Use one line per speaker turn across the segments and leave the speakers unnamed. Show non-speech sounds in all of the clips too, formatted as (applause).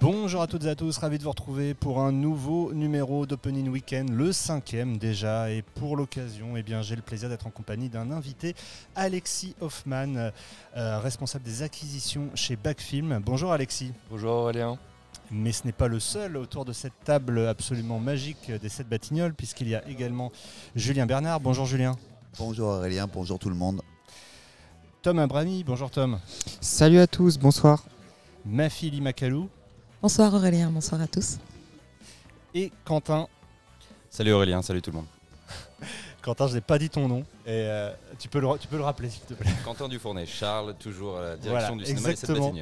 Bonjour à toutes et à tous, ravi de vous retrouver pour un nouveau numéro d'Opening Weekend, le cinquième déjà. Et pour l'occasion, eh bien, j'ai le plaisir d'être en compagnie d'un invité, Alexis Hoffman, euh, responsable des acquisitions chez Backfilm. Bonjour Alexis.
Bonjour Aurélien.
Mais ce n'est pas le seul autour de cette table absolument magique des sept Batignolles, puisqu'il y a également Julien Bernard. Bonjour Julien.
Bonjour Aurélien, bonjour tout le monde.
Tom Abrami, bonjour Tom.
Salut à tous, bonsoir.
Mafi Limakalou.
Bonsoir Aurélien, bonsoir à tous.
Et Quentin.
Salut Aurélien, salut tout le monde. (laughs)
Quentin, je n'ai pas dit ton nom. Et euh, tu, peux le, tu peux le rappeler, s'il te plaît. (laughs)
Quentin Dufournet, Charles, toujours à la direction
Voilà,
du cinéma
exactement.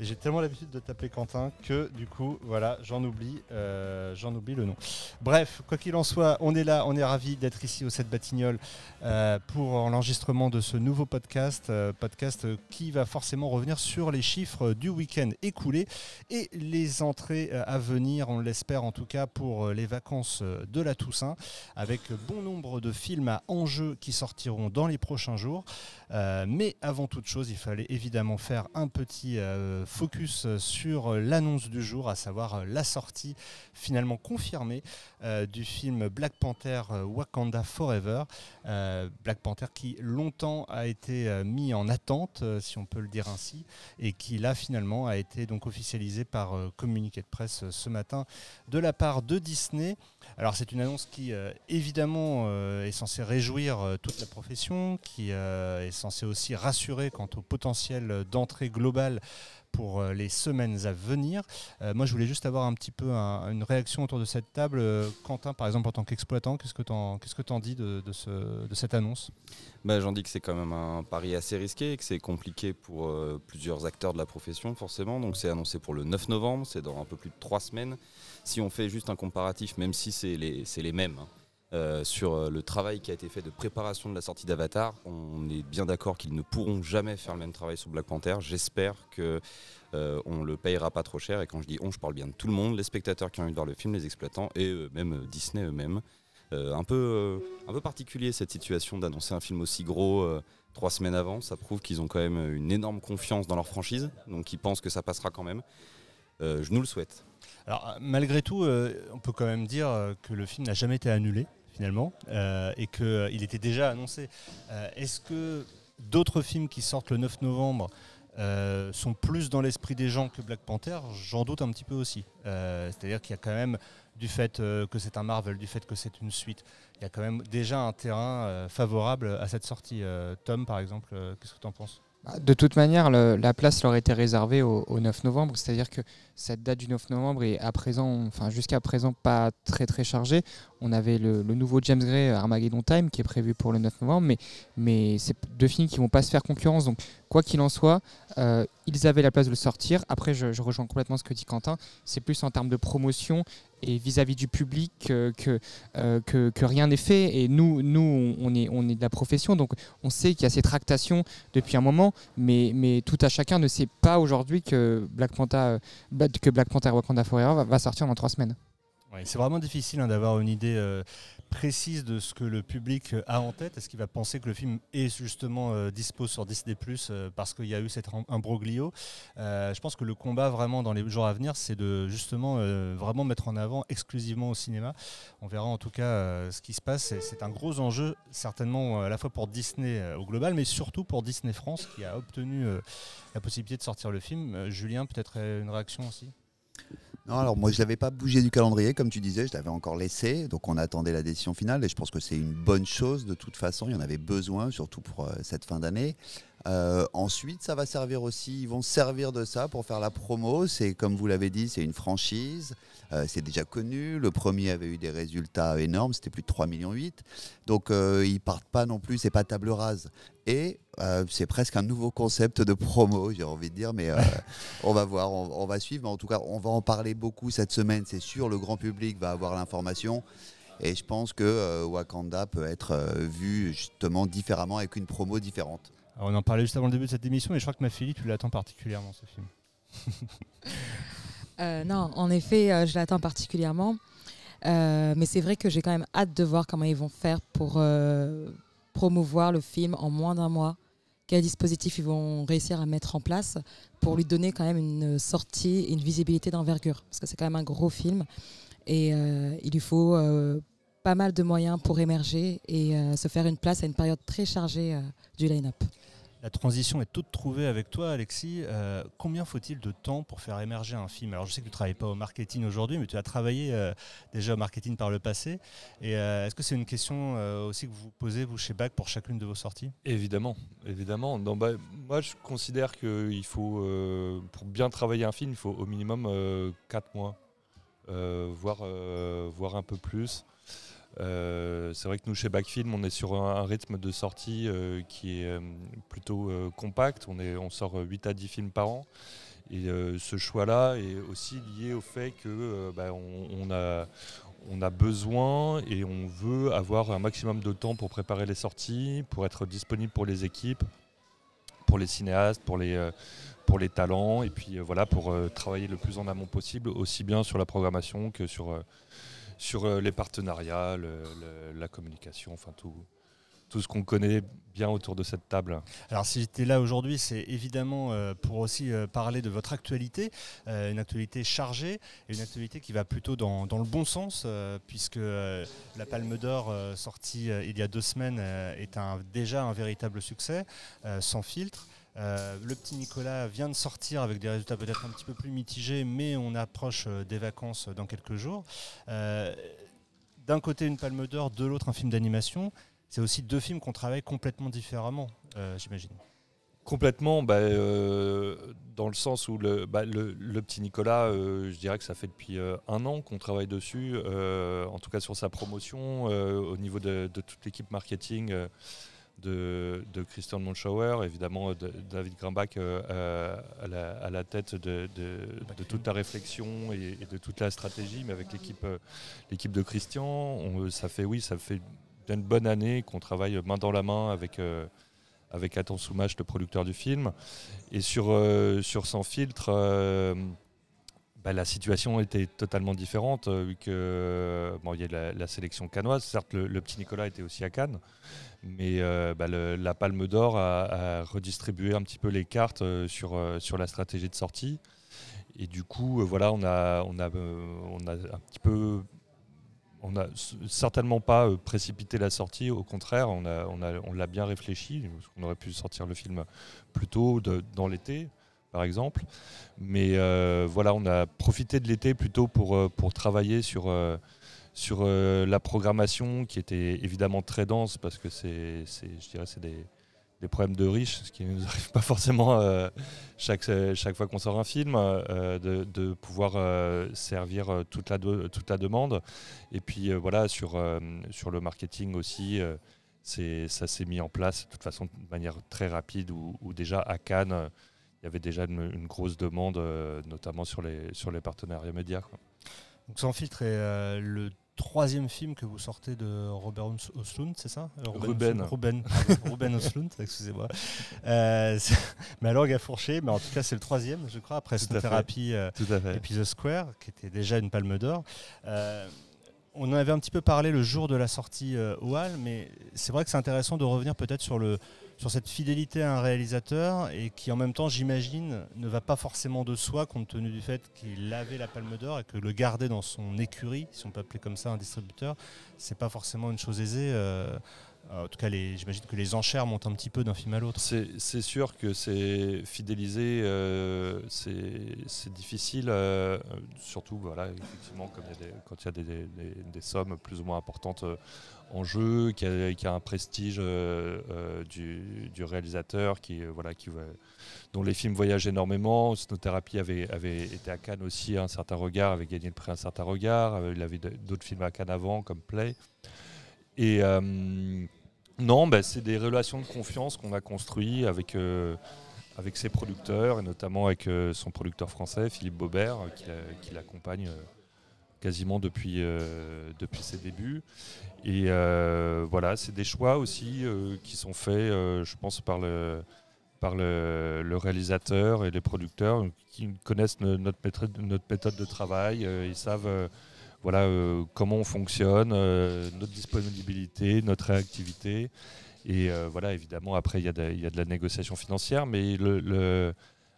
Et J'ai tellement l'habitude de t'appeler Quentin que du coup, voilà, j'en oublie, euh, j'en oublie le nom. Bref, quoi qu'il en soit, on est là, on est ravis d'être ici au 7 Batignolles euh, pour l'enregistrement de ce nouveau podcast, podcast qui va forcément revenir sur les chiffres du week-end écoulé et les entrées à venir, on l'espère en tout cas pour les vacances de la Toussaint, avec bon nombre de films à enjeu qui sortiront dans les prochains jours. Euh, mais avant toute chose, il fallait évidemment faire un petit euh, focus sur l'annonce du jour, à savoir euh, la sortie finalement confirmée euh, du film Black Panther euh, Wakanda Forever. Euh, Black Panther qui longtemps a été euh, mis en attente, euh, si on peut le dire ainsi, et qui là finalement a été donc officialisé par euh, communiqué de presse euh, ce matin de la part de Disney. Alors c'est une annonce qui euh, évidemment euh, est censée réjouir euh, la profession, qui euh, est censée aussi rassurer quant au potentiel d'entrée globale pour euh, les semaines à venir. Euh, moi je voulais juste avoir un petit peu un- une réaction autour de cette table. Quentin par exemple en tant qu'exploitant, qu'est-ce que tu en, que t'en dis de, de ce- de cette annonce?
Bah, J'en dis que c'est quand même un pari assez risqué, que c'est compliqué pour plusieurs acteurs de la profession forcément. Donc c'est annoncé pour le 9 novembre, c'est dans un peu plus de trois semaines. Si on fait juste un comparatif, même si c'est les, les mêmes, hein, euh, sur euh, le travail qui a été fait de préparation de la sortie d'Avatar, on est bien d'accord qu'ils ne pourront jamais faire le même travail sur Black Panther. J'espère que euh, on le payera pas trop cher. Et quand je dis on, je parle bien de tout le monde, les spectateurs qui ont envie de voir le film, les exploitants et même euh, Disney eux-mêmes. Un, peu, un peu particulier cette situation d'annoncer un film aussi gros trois semaines avant. Ça prouve qu'ils ont quand même une énorme confiance dans leur franchise, donc ils pensent que ça passera quand même. Je nous le souhaite.
Alors euh, malgré tout, euh, on peut quand même dire euh, que le film n'a jamais été annulé finalement et qu'il était déjà annoncé. Est-ce que d'autres films qui sortent le 9 novembre sont plus dans l'esprit des gens que Black Panther? J'en doute un petit peu aussi. C'est-à-dire qu'il y a quand même, du fait que c'est un Marvel, du fait que c'est une suite, il y a quand même déjà un terrain favorable à cette sortie. Tom, par exemple, qu'est-ce que tu en penses?
De toute manière, la place leur était réservée au, au 9 novembre, c'est-à-dire que cette date du 9 novembre est à présent, enfin jusqu'à présent pas très très chargée. On avait le, nouveau James Gray Armageddon Time qui est prévu pour le 9 novembre, mais, mais c'est deux films qui vont pas se faire concurrence. Donc quoi qu'il en soit, euh, ils avaient la place de le sortir. Après, je rejoins complètement ce que dit Quentin. C'est plus en termes de promotion et vis-à-vis du public euh, que, euh, que, rien n'est fait. Et nous, nous on, est, de la profession, donc on sait qu'il y a ces tractations depuis un moment, mais, tout à chacun ne sait pas aujourd'hui que Black Panther, euh, Bla- que Black Panther Wakanda Forever va, sortir dans trois semaines.
Ouais, c'est vraiment difficile hein, d'avoir une idée précise de ce que le public euh, a en tête. Est-ce qu'il va penser que le film est justement euh, dispo sur Disney euh, parce qu'il y a eu cet im- imbroglio Je pense que le combat vraiment dans les jours à venir, c'est de justement vraiment mettre en avant exclusivement au cinéma. On verra en tout cas ce qui se passe. C'est- un gros enjeu certainement à la fois pour Disney au global, mais surtout pour Disney France qui a obtenu la possibilité de sortir le film. Julien, peut-être une réaction aussi?
Non, alors moi je l'avais pas bougé du calendrier, comme tu disais, je l'avais encore laissé, donc on attendait la décision finale et je pense que c'est une bonne chose de toute façon, il y en avait besoin, surtout pour euh, cette fin d'année. Euh, ensuite, ça va servir aussi, ils vont se servir de ça pour faire la promo. C'est comme vous l'avez dit, c'est une franchise, euh, c'est déjà connu. Le premier avait eu des résultats énormes, c'était plus de 3,8 millions. Donc euh, ils partent pas non plus, c'est pas table rase. Et euh, c'est presque un nouveau concept de promo, j'ai envie de dire, mais (laughs) on va voir, on, on va suivre. Mais en tout cas, on va en parler beaucoup cette semaine, c'est sûr. Le grand public va avoir l'information. Et je pense que Wakanda peut être vu justement différemment avec une promo différente.
On en parlait juste avant le début de cette émission, mais je crois que ma fille, tu l'attends particulièrement ce film. (laughs)
Euh, non, en effet, euh, je l'attends particulièrement. Euh, mais c'est vrai que j'ai quand même hâte de voir comment ils vont faire pour promouvoir le film en moins d'un mois. quel dispositif ils vont réussir à mettre en place pour lui donner quand même une sortie, une visibilité d'envergure. Parce que c'est quand même un gros film. Et il lui faut pas mal de moyens pour émerger et euh, se faire une place à une période très chargée du line-up.
La transition est toute trouvée avec toi, Alexis. Euh, combien faut-il de temps pour faire émerger un film? Alors, je sais que tu ne travailles pas au marketing aujourd'hui, mais tu as travaillé euh, déjà au marketing par le passé. Et euh, est-ce que c'est une question aussi que vous vous posez, vous, chez BAC, pour chacune de vos sorties?
Évidemment, évidemment. bah, moi, je considère qu'il faut, pour bien travailler un film, il faut au minimum 4 mois, voire, voire un peu plus. Euh, c'est vrai que nous, chez Backfilm, on est sur un, rythme de sortie euh, qui est euh, plutôt compact. On, est, on sort 8 à 10 films par an. Et ce choix-là est aussi lié au fait que bah, a, on a besoin et on veut avoir un maximum de temps pour préparer les sorties, pour être disponible pour les équipes, pour les cinéastes, pour les, pour les talents, et puis voilà, pour travailler le plus en amont possible, aussi bien sur la programmation que sur sur euh, les partenariats, la communication, enfin tout, tout ce qu'on connaît bien autour de cette table.
Alors si j'étais là aujourd'hui, c'est évidemment euh, pour aussi euh, parler de votre actualité, une actualité chargée et une actualité qui va plutôt dans, le bon sens, puisque la Palme d'Or sortie il y a deux semaines est déjà un véritable succès, sans filtre. Euh, le petit Nicolas vient de sortir avec des résultats peut-être un petit peu plus mitigés, mais on approche euh, des vacances dans quelques jours. Euh, d'un côté une palme d'or, de l'autre un film d'animation. C'est aussi deux films qu'on travaille complètement différemment, j'imagine.
Complètement, bah, dans le sens où le, bah, petit Nicolas, je dirais que ça fait depuis un an qu'on travaille dessus, en tout cas sur sa promotion, au niveau de toute l'équipe marketing de, Christian Monschauer, évidemment David Grimbach euh, à, la, tête de, toute la réflexion et, de toute la stratégie, mais avec l'équipe euh, l'équipe de Christian, ça fait oui, ça fait une bonne année qu'on travaille main dans la main avec euh, avec Athan Soumach, le producteur du film, et sur sur Sans filtre. Bah, la situation était totalement différente, vu que bon, il y a la, sélection canoise. Certes, le, petit Nicolas était aussi à Cannes, mais euh, bah, la Palme d'Or a, redistribué un petit peu les cartes euh, sur, euh, sur la stratégie de sortie. Et du coup, voilà, on a, on, a, on a un petit peu. On n'a certainement pas précipité la sortie, au contraire, on, a, on, a, on l'a bien réfléchi. On aurait pu sortir le film plus tôt, dans l'été, par exemple. Mais voilà, on a profité de l'été plutôt pour, pour travailler sur sur euh, la programmation qui était évidemment très dense parce que c'est, je dirais, c'est des, problèmes de riches, ce qui ne nous arrive (laughs) pas forcément euh, chaque, chaque fois qu'on sort un film, euh, de, pouvoir servir toute la, toute la demande. Et puis voilà, sur, sur le marketing aussi, ça s'est mis en place de toute façon de manière très rapide, où, déjà à Cannes, il y avait déjà une, grosse demande, notamment sur les, sur les partenariats médias.
Donc Sans filtre est le troisième film que vous sortez de Robert Oslund, c'est ça
euh, Ruben.
Ruben, (laughs) Ruben Oslund, excusez-moi. Euh, (laughs) ma langue a fourché, mais en tout cas c'est le troisième, je crois, après cette thérapie euh, et puis The Square, qui était déjà une palme d'or. Euh, on en avait un petit peu parlé le jour de la sortie au Hall, mais c'est vrai que c'est intéressant de revenir peut-être sur le, sur cette fidélité à un réalisateur et qui en même temps, j'imagine, ne va pas forcément de soi compte tenu du fait qu'il avait la Palme d'Or et que le garder dans son écurie, si on peut appeler comme ça un distributeur, c'est pas forcément une chose aisée. Euh, en tout cas, j'imagine que les enchères montent un petit peu d'un film à l'autre.
C'est sûr que c'est fidélisé, euh, c'est difficile, euh, surtout voilà, effectivement, quand il y a des, sommes plus ou moins importantes en jeu, qui a, un prestige euh, euh, du, réalisateur, qui, euh, voilà, qui, dont les films voyagent énormément. Snothérapie avait, avait été à Cannes aussi, un certain regard, avait gagné le prix Un certain regard. il avait d'autres films à Cannes avant, comme Play. Et non, bah, c'est des relations de confiance qu'on a construites avec avec ses producteurs et notamment avec son producteur français Philippe Baubert qui l'accompagne quasiment depuis, euh, depuis ses débuts. Et euh, voilà, c'est des choix aussi euh, qui sont faits, je pense, par le, par le, réalisateur et les producteurs qui connaissent notre, méthode, notre méthode de travail. ils savent voilà, comment on fonctionne, notre disponibilité, notre réactivité. Et voilà, évidemment, après, il y, a de la négociation financière, mais le,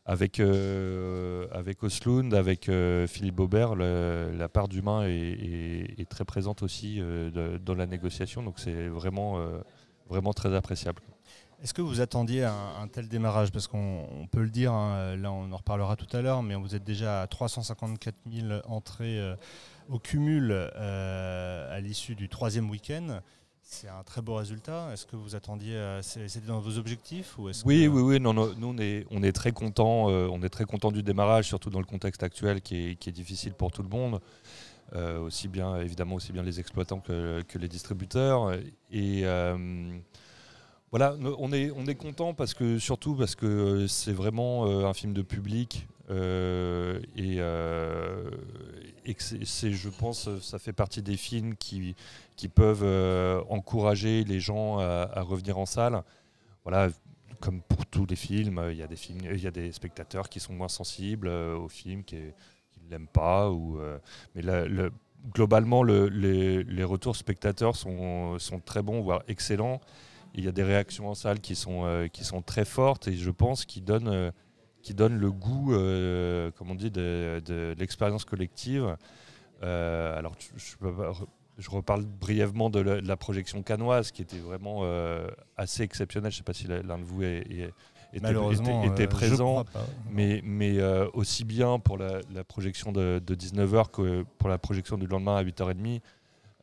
avec, avec Oslund, avec Philippe Aubert, la part d'humain est, très présente aussi dans la négociation. Donc c'est vraiment, vraiment très appréciable.
Est-ce que vous attendiez un, tel démarrage? Parce qu'on peut le dire, hein, là on en reparlera tout à l'heure, mais vous êtes déjà à 354 000 entrées euh, au cumul euh, à l'issue du troisième week-end. C'est un très beau résultat. Est-ce que vous attendiez, c'était dans vos objectifs ou
Oui, oui, oui. Non, nous on est, on est très content, euh, on est très content du démarrage, surtout dans le contexte actuel qui est, difficile pour tout le monde. aussi bien évidemment aussi bien les exploitants que, que les distributeurs et voilà, on est, on est content parce que, surtout parce que euh, c'est vraiment euh, un film de public euh, et, c'est, je pense, ça fait partie des films qui, qui peuvent encourager les gens à, revenir en salle. Voilà, comme pour tous les films, il y a des films, il y a des spectateurs qui sont moins sensibles au film, qui, ne l'aiment pas, ou, mais globalement, les, retours spectateurs sont, sont très bons, voire excellents il y a des réactions en salle qui sont, euh, qui sont très fortes et je pense qui donnent, euh, qui donnent le goût, euh, comme on dit, de, l'expérience collective. alors, je, reparle brièvement de la, projection canoise qui était vraiment assez exceptionnelle. Je ne sais pas si l'un de vous est, était, présent, mais, mais aussi bien pour la, projection de, de, 19h que pour la projection du lendemain à 8h30.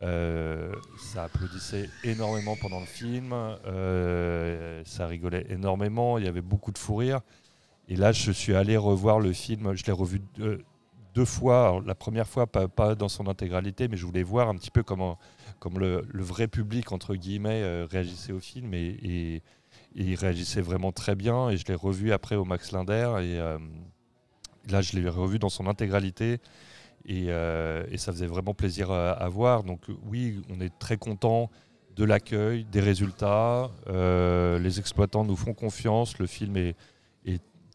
Euh, ça applaudissait énormément pendant le film, euh, ça rigolait énormément, il y avait beaucoup de fou rire. Et là, je suis allé revoir le film, je l'ai revu deux, fois. la première fois, pas, dans son intégralité, mais je voulais voir un petit peu comment, comme le, vrai public, entre guillemets, euh, réagissait au film. Et, il réagissait vraiment très bien. Et je l'ai revu après au Max Linder. Et là, je l'ai revu dans son intégralité. Euh, et, ça faisait vraiment plaisir à, voir. Donc oui, on est très content de l'accueil, des résultats. Euh, les exploitants nous font confiance. Le film est,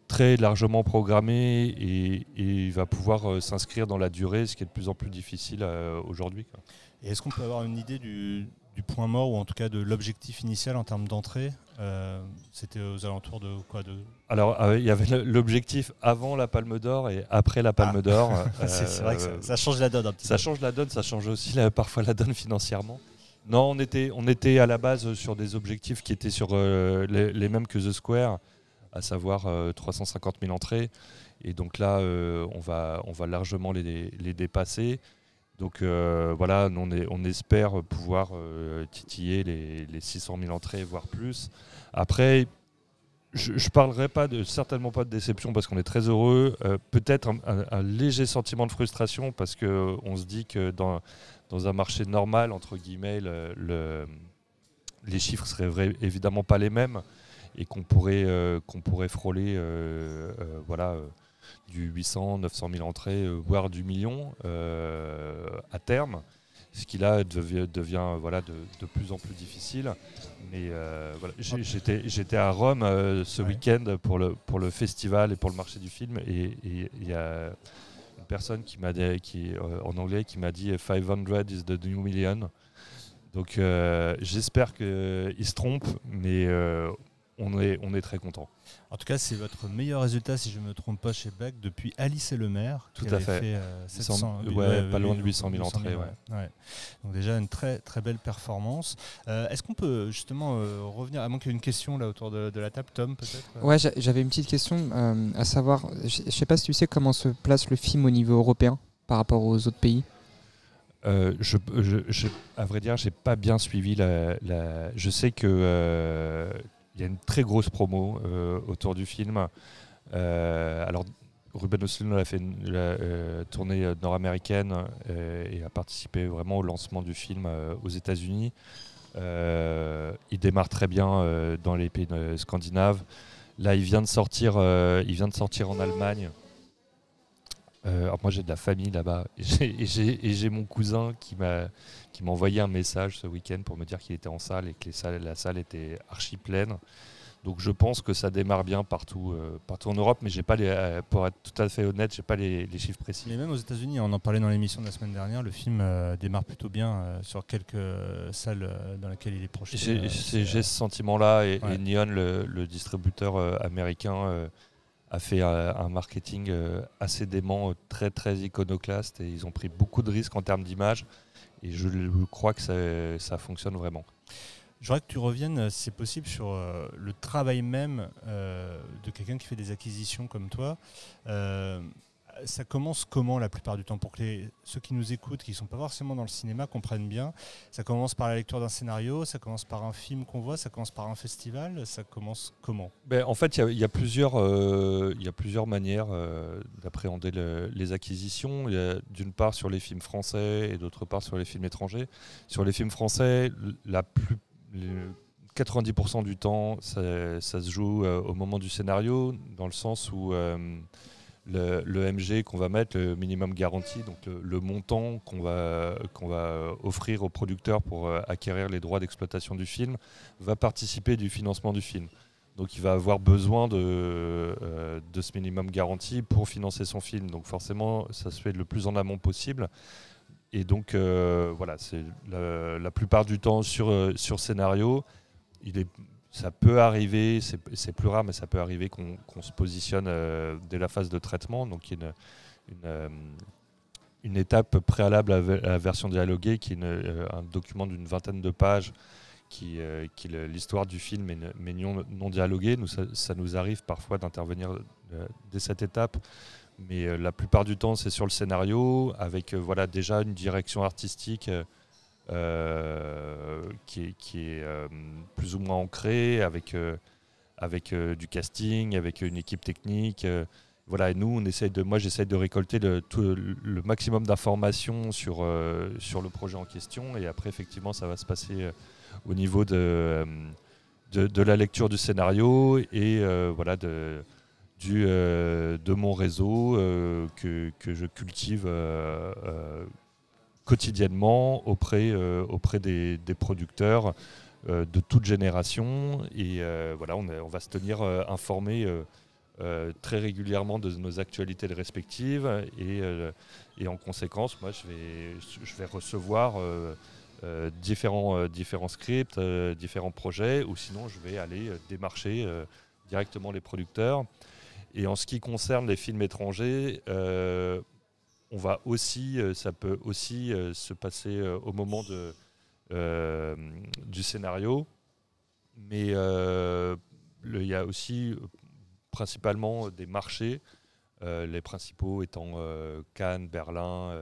très largement programmé et, il va pouvoir euh, s'inscrire dans la durée, ce qui est de plus en plus difficile aujourd'hui.
Et est-ce qu'on peut avoir une idée du, du point mort ou en tout cas de l'objectif initial en termes d'entrée euh, C'était aux alentours de quoi de...
Alors, euh, il y avait l'objectif avant la Palme d'Or et après la Palme ah. d'Or. (laughs)
c'est vrai que ça, change la donne un petit
Ça change la donne, ça change aussi parfois la donne financièrement. Non, on était, on était à la base sur des objectifs qui étaient sur euh, les, mêmes que The Square, à savoir 350 000 entrées. Et donc là, on, va, on va largement les, les dépasser. Donc euh, voilà, on, on, espère pouvoir euh, titiller les, 600 000 entrées, voire plus. Après, je ne parlerai pas de, certainement pas de déception parce qu'on est très heureux. Euh, peut-être un, léger sentiment de frustration parce qu'on se dit que dans, dans, un marché normal, entre guillemets, le, les chiffres seraient évidemment pas les mêmes et qu'on pourrait, qu'on pourrait frôler voilà, du 800, 900 000 entrées, euh, voire du million euh, à terme. Ce qui là devient, voilà, de, plus en plus difficile. Mais euh, voilà, j'étais à Rome ce week-end pour le, pour le festival et pour le marché du film. Et il y a une personne qui m'a qui, en anglais qui m'a dit 500 is the new million. Donc j'espère qu'il se trompe, mais on est, on est très content.
En tout cas, c'est votre meilleur résultat, si je ne me trompe pas, chez Beck depuis Alice et le maire.
Tout à fait. Euh, pas loin de 800 000 entrées.
Donc déjà une très très belle performance. Euh, est-ce qu'on peut justement euh, revenir, à moins qu'il y ait une question là autour de, la table, Tom peut-être
Ouais, j'avais une petite question, à savoir, je ne sais pas si tu sais comment se place le film au niveau européen par rapport aux autres pays.
je, à vrai dire, j'ai pas bien suivi la. Je sais que il y a une très grosse promo euh, autour du film. Euh, alors, Ruben Östlund a fait une euh, tournée nord-américaine et a participé vraiment au lancement du film aux États-Unis. il démarre très bien dans les pays scandinaves. Là, il vient de sortir, il vient de sortir en Allemagne. Alors moi j'ai de la famille là-bas (laughs) et j'ai mon cousin qui m'a qui m'a envoyé un message ce week-end pour me dire qu'il était en salle et que la salle était archi pleine. Donc je pense que ça démarre bien partout, euh, partout en Europe, mais j'ai pas les, euh, pour être tout à fait honnête, j'ai pas les, les chiffres précis.
Mais même aux États-Unis, on en parlait dans l'émission de la semaine dernière, le film euh, démarre plutôt bien euh, sur quelques euh, salles euh, dans lesquelles il est projeté.
J'ai
euh, euh,
ce sentiment-là et,
ouais.
et Neon, le, le distributeur euh, américain, euh, a fait euh, un marketing euh, assez dément, euh, très très iconoclaste et ils ont pris beaucoup de risques en termes d'image et je crois que ça, ça fonctionne vraiment.
Je voudrais que tu reviennes, si c'est possible, sur le travail même de quelqu'un qui fait des acquisitions comme toi. Ça commence comment la plupart du temps? Pour que ceux qui nous écoutent, qui ne sont pas forcément dans le cinéma, comprennent bien. Ça commence par la lecture d'un scénario, ça commence par un film qu'on voit, ça commence par un festival, ça commence comment?
Ben, en fait, il y a- plusieurs, euh, y a plusieurs manières euh, d'appréhender le- les acquisitions. D'une part sur les films français et d'autre part sur les films étrangers. Sur les films français, la plus, le 90% du temps, ça, se joue euh, au moment du scénario, dans le sens où le, MG qu'on va mettre, le minimum garanti, donc le, montant qu'on va, va offrir aux producteurs pour euh, acquérir les droits d'exploitation du film, va participer du financement du film. Donc il va avoir besoin de, euh, de ce minimum garanti pour financer son film. Donc forcément, ça se fait le plus en amont possible. Et donc euh, voilà, c'est la, la plupart du temps sur, sur scénario, il est, ça peut arriver, c'est plus rare, mais ça peut arriver qu'on se positionne euh, dès la phase de traitement. Donc une, une, euh, une étape préalable à la- version dialoguée, qui est euh, un document d'une vingtaine de pages qui, est l'histoire du film, mais, non, non dialogué. Nous, ça, nous arrive parfois d'intervenir dès cette étape, mais la plupart du temps, c'est sur le scénario, avec voilà, déjà une direction artistique euh, qui est, euh, plus ou moins ancrée, avec, euh, avec du casting, avec une équipe technique. voilà, et nous, on essaye de, moi, j'essaye de récolter le, maximum d'informations sur, sur le projet en question, et après, effectivement, ça va se passer au niveau de, de, de la lecture du scénario et voilà de, du, de mon réseau que, que je cultive quotidiennement auprès, euh, auprès des, des producteurs euh, de toute génération. Et euh, voilà, on, on va se tenir informé très régulièrement de nos actualités respectives. Et, et en conséquence, moi, je vais, je vais recevoir différents, différents scripts, différents projets, ou sinon je vais aller démarcher directement les producteurs. Et en ce qui concerne les films étrangers, on va aussi, euh, ça peut aussi euh, se passer euh, au moment de, du scénario, mais il y a aussi principalement des marchés, les principaux étant Cannes, Berlin,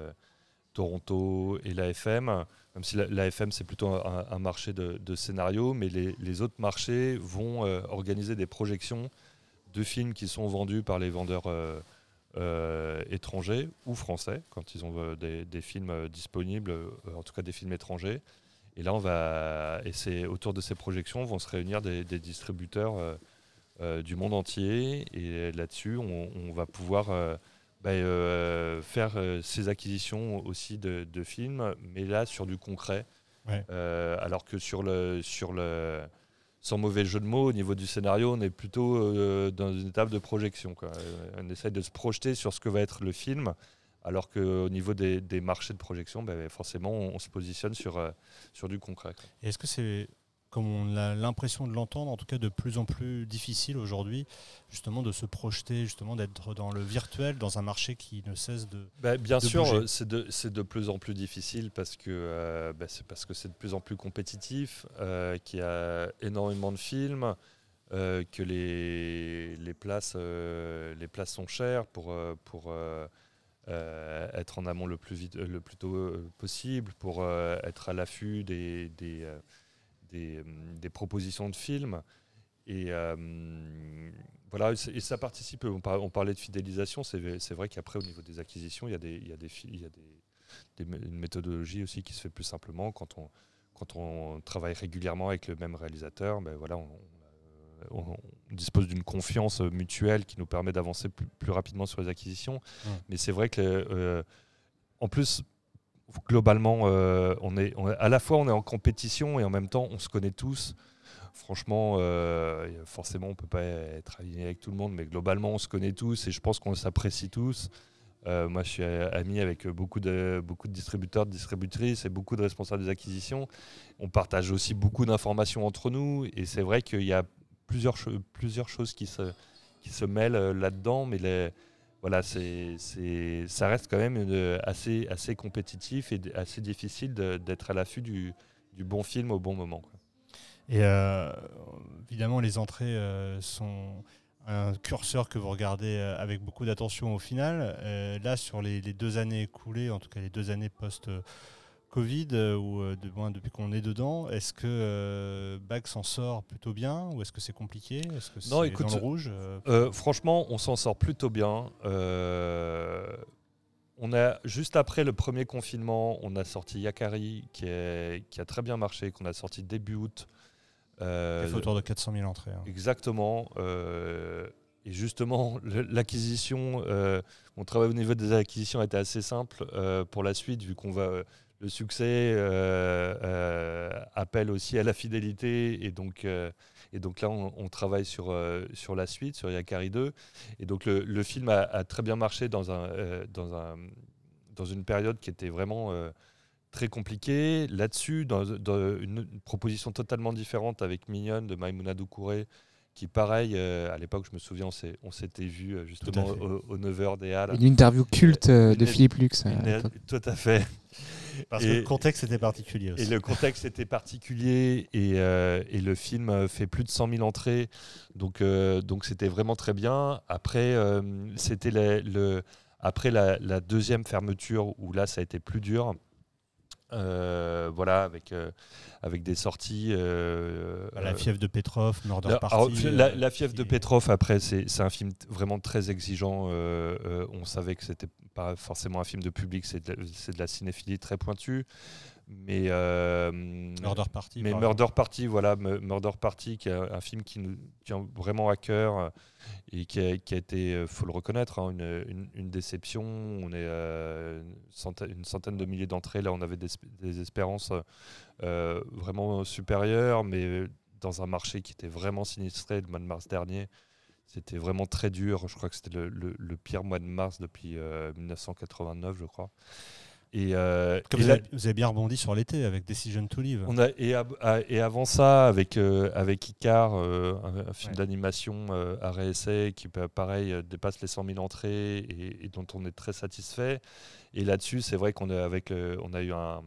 Toronto et l'AFM, même si la- l'AFM c'est plutôt un, marché de, scénario, mais les, autres marchés vont organiser des projections de films qui sont vendus par les vendeurs euh, étrangers ou français, quand ils ont euh, des, des films euh, disponibles, en tout cas des films étrangers. Et là, on va, et c'est autour de ces projections vont se réunir des, des distributeurs euh, du monde entier. Et là-dessus, on, on va pouvoir euh, bah, euh, faire ces acquisitions aussi de, de films, mais là sur du concret.
Ouais.
Alors que sur le, sur le, sans mauvais jeu de mots, au niveau du scénario, on est plutôt euh, dans une étape de projection. On essaie de se projeter sur ce que va être le film, alors qu'au niveau des, marchés de projection, ben, forcément, on, se positionne sur, euh, sur du concret.
Est-ce que c'est, comme on a l'impression de l'entendre, en tout cas de plus en plus difficile aujourd'hui, justement de se projeter, justement d'être dans le virtuel, dans un marché qui ne cesse de...
Bah, bien
de
sûr, euh, c'est de, de plus en plus difficile parce que euh, bah, c'est parce que c'est de plus en plus compétitif, euh, qu'il y a énormément de films, euh, que les, les, places, les places sont chères pour, pour euh, être en amont le plus, vite, le plus tôt possible, pour euh, être à l'affût des, des, des, euh, des propositions de films. Et euh, voilà, et ça participe. On, par- on parlait de fidélisation, c'est vrai qu'après, au niveau des acquisitions, il y a, des, il y a, des, il y a des, une méthodologie aussi qui se fait plus simplement quand on, quand on travaille régulièrement avec le même réalisateur. Ben voilà, on, on- on dispose d'une confiance mutuelle qui nous permet d'avancer plus, plus rapidement sur les acquisitions. Mais c'est vrai que, euh, en plus, globalement, euh, on est, à la fois on est en compétition et en même temps on se connaît tous. franchement, euh, forcément, on peut pas être aligné avec tout le monde, mais globalement, on se connaît tous et je pense qu'on s'apprécie tous. Euh, moi, je suis ami avec beaucoup de, beaucoup de distributeurs, de distributrices et beaucoup de responsables des acquisitions. On partage aussi beaucoup d'informations entre nous et c'est vrai qu'il y a plusieurs, plusieurs choses qui se, qui se mêlent là-dedans, mais les, voilà, c'est, ça reste quand même assez, assez compétitif et assez difficile d'être à l'affût du, du, bon film au bon moment.
Et euh, évidemment, les entrées sont un curseur que vous regardez euh, avec beaucoup d'attention au final. Euh, là, sur les, deux années écoulées, en tout cas les deux années post-Covid, euh, ou de moins depuis qu'on est dedans, est-ce que BAC s'en sort plutôt bien ou est-ce que c'est compliqué? Est-ce que c'est dans le rouge
Franchement, on s'en sort plutôt bien. on a, juste après le premier confinement, on a sorti Yakari qui, qui a très bien marché, qu'on a sorti début août.
Euh, Il fait autour de 400 000 entrées. Hein.
Exactement. Euh, et justement, l'acquisition, euh, mon travail au niveau des acquisitions a été assez simple pour la suite, vu qu'on va le succès appelle aussi à la fidélité et donc et donc là on, travaille sur sur la suite sur Yakari 2 et donc le, film a, très bien marché dans un dans un dans une période qui était vraiment très compliqué. Là-dessus, dans, une, proposition totalement différente avec Mignonne de Maïmouna Doucouré, qui, pareil, euh, à l'époque, je me souviens, on s'était vu euh, justement au, 9h des Halles.
Une interview culte euh, de Philippe Lux.
tout à fait.
Parce que le contexte était particulier aussi.
Et le contexte était particulier et, et, le film fait plus de 100 000 entrées. Donc donc c'était vraiment très bien. Après, c'était le, après la, la, deuxième fermeture où là, ça a été plus dur. Euh, voilà, avec, euh, avec des sorties. Euh,
la fièvre de Petrov, Murder Party.
la, la, fièvre de Petrov, après, c'est un film vraiment très exigeant. on savait que c'était pas forcément un film de public, c'est de, de, la cinéphilie très pointue. Mais
Murder Party.
Mais Murder Party, voilà, Murder Party, qui est un film qui nous tient vraiment à cœur et qui a, qui a été, euh, faut le reconnaître, hein, une, une, déception. On est euh, une centaine de milliers d'entrées. Là, on avait des, des espérances euh, vraiment supérieures, mais dans un marché qui était vraiment sinistré le mois de mars dernier. C'était vraiment très dur. Je crois que c'était le, le, pire mois de mars depuis 1989, je crois.
Et, euh, vous, avez, bien rebondi sur l'été avec Decision to Live.
On a, et, et avant ça, avec, euh, avec Icar, euh, un, film d'animation à réessai qui, pareil, dépasse les 100 000 entrées et, dont on est très satisfait. Et là-dessus, c'est vrai qu'on avec, on a eu un,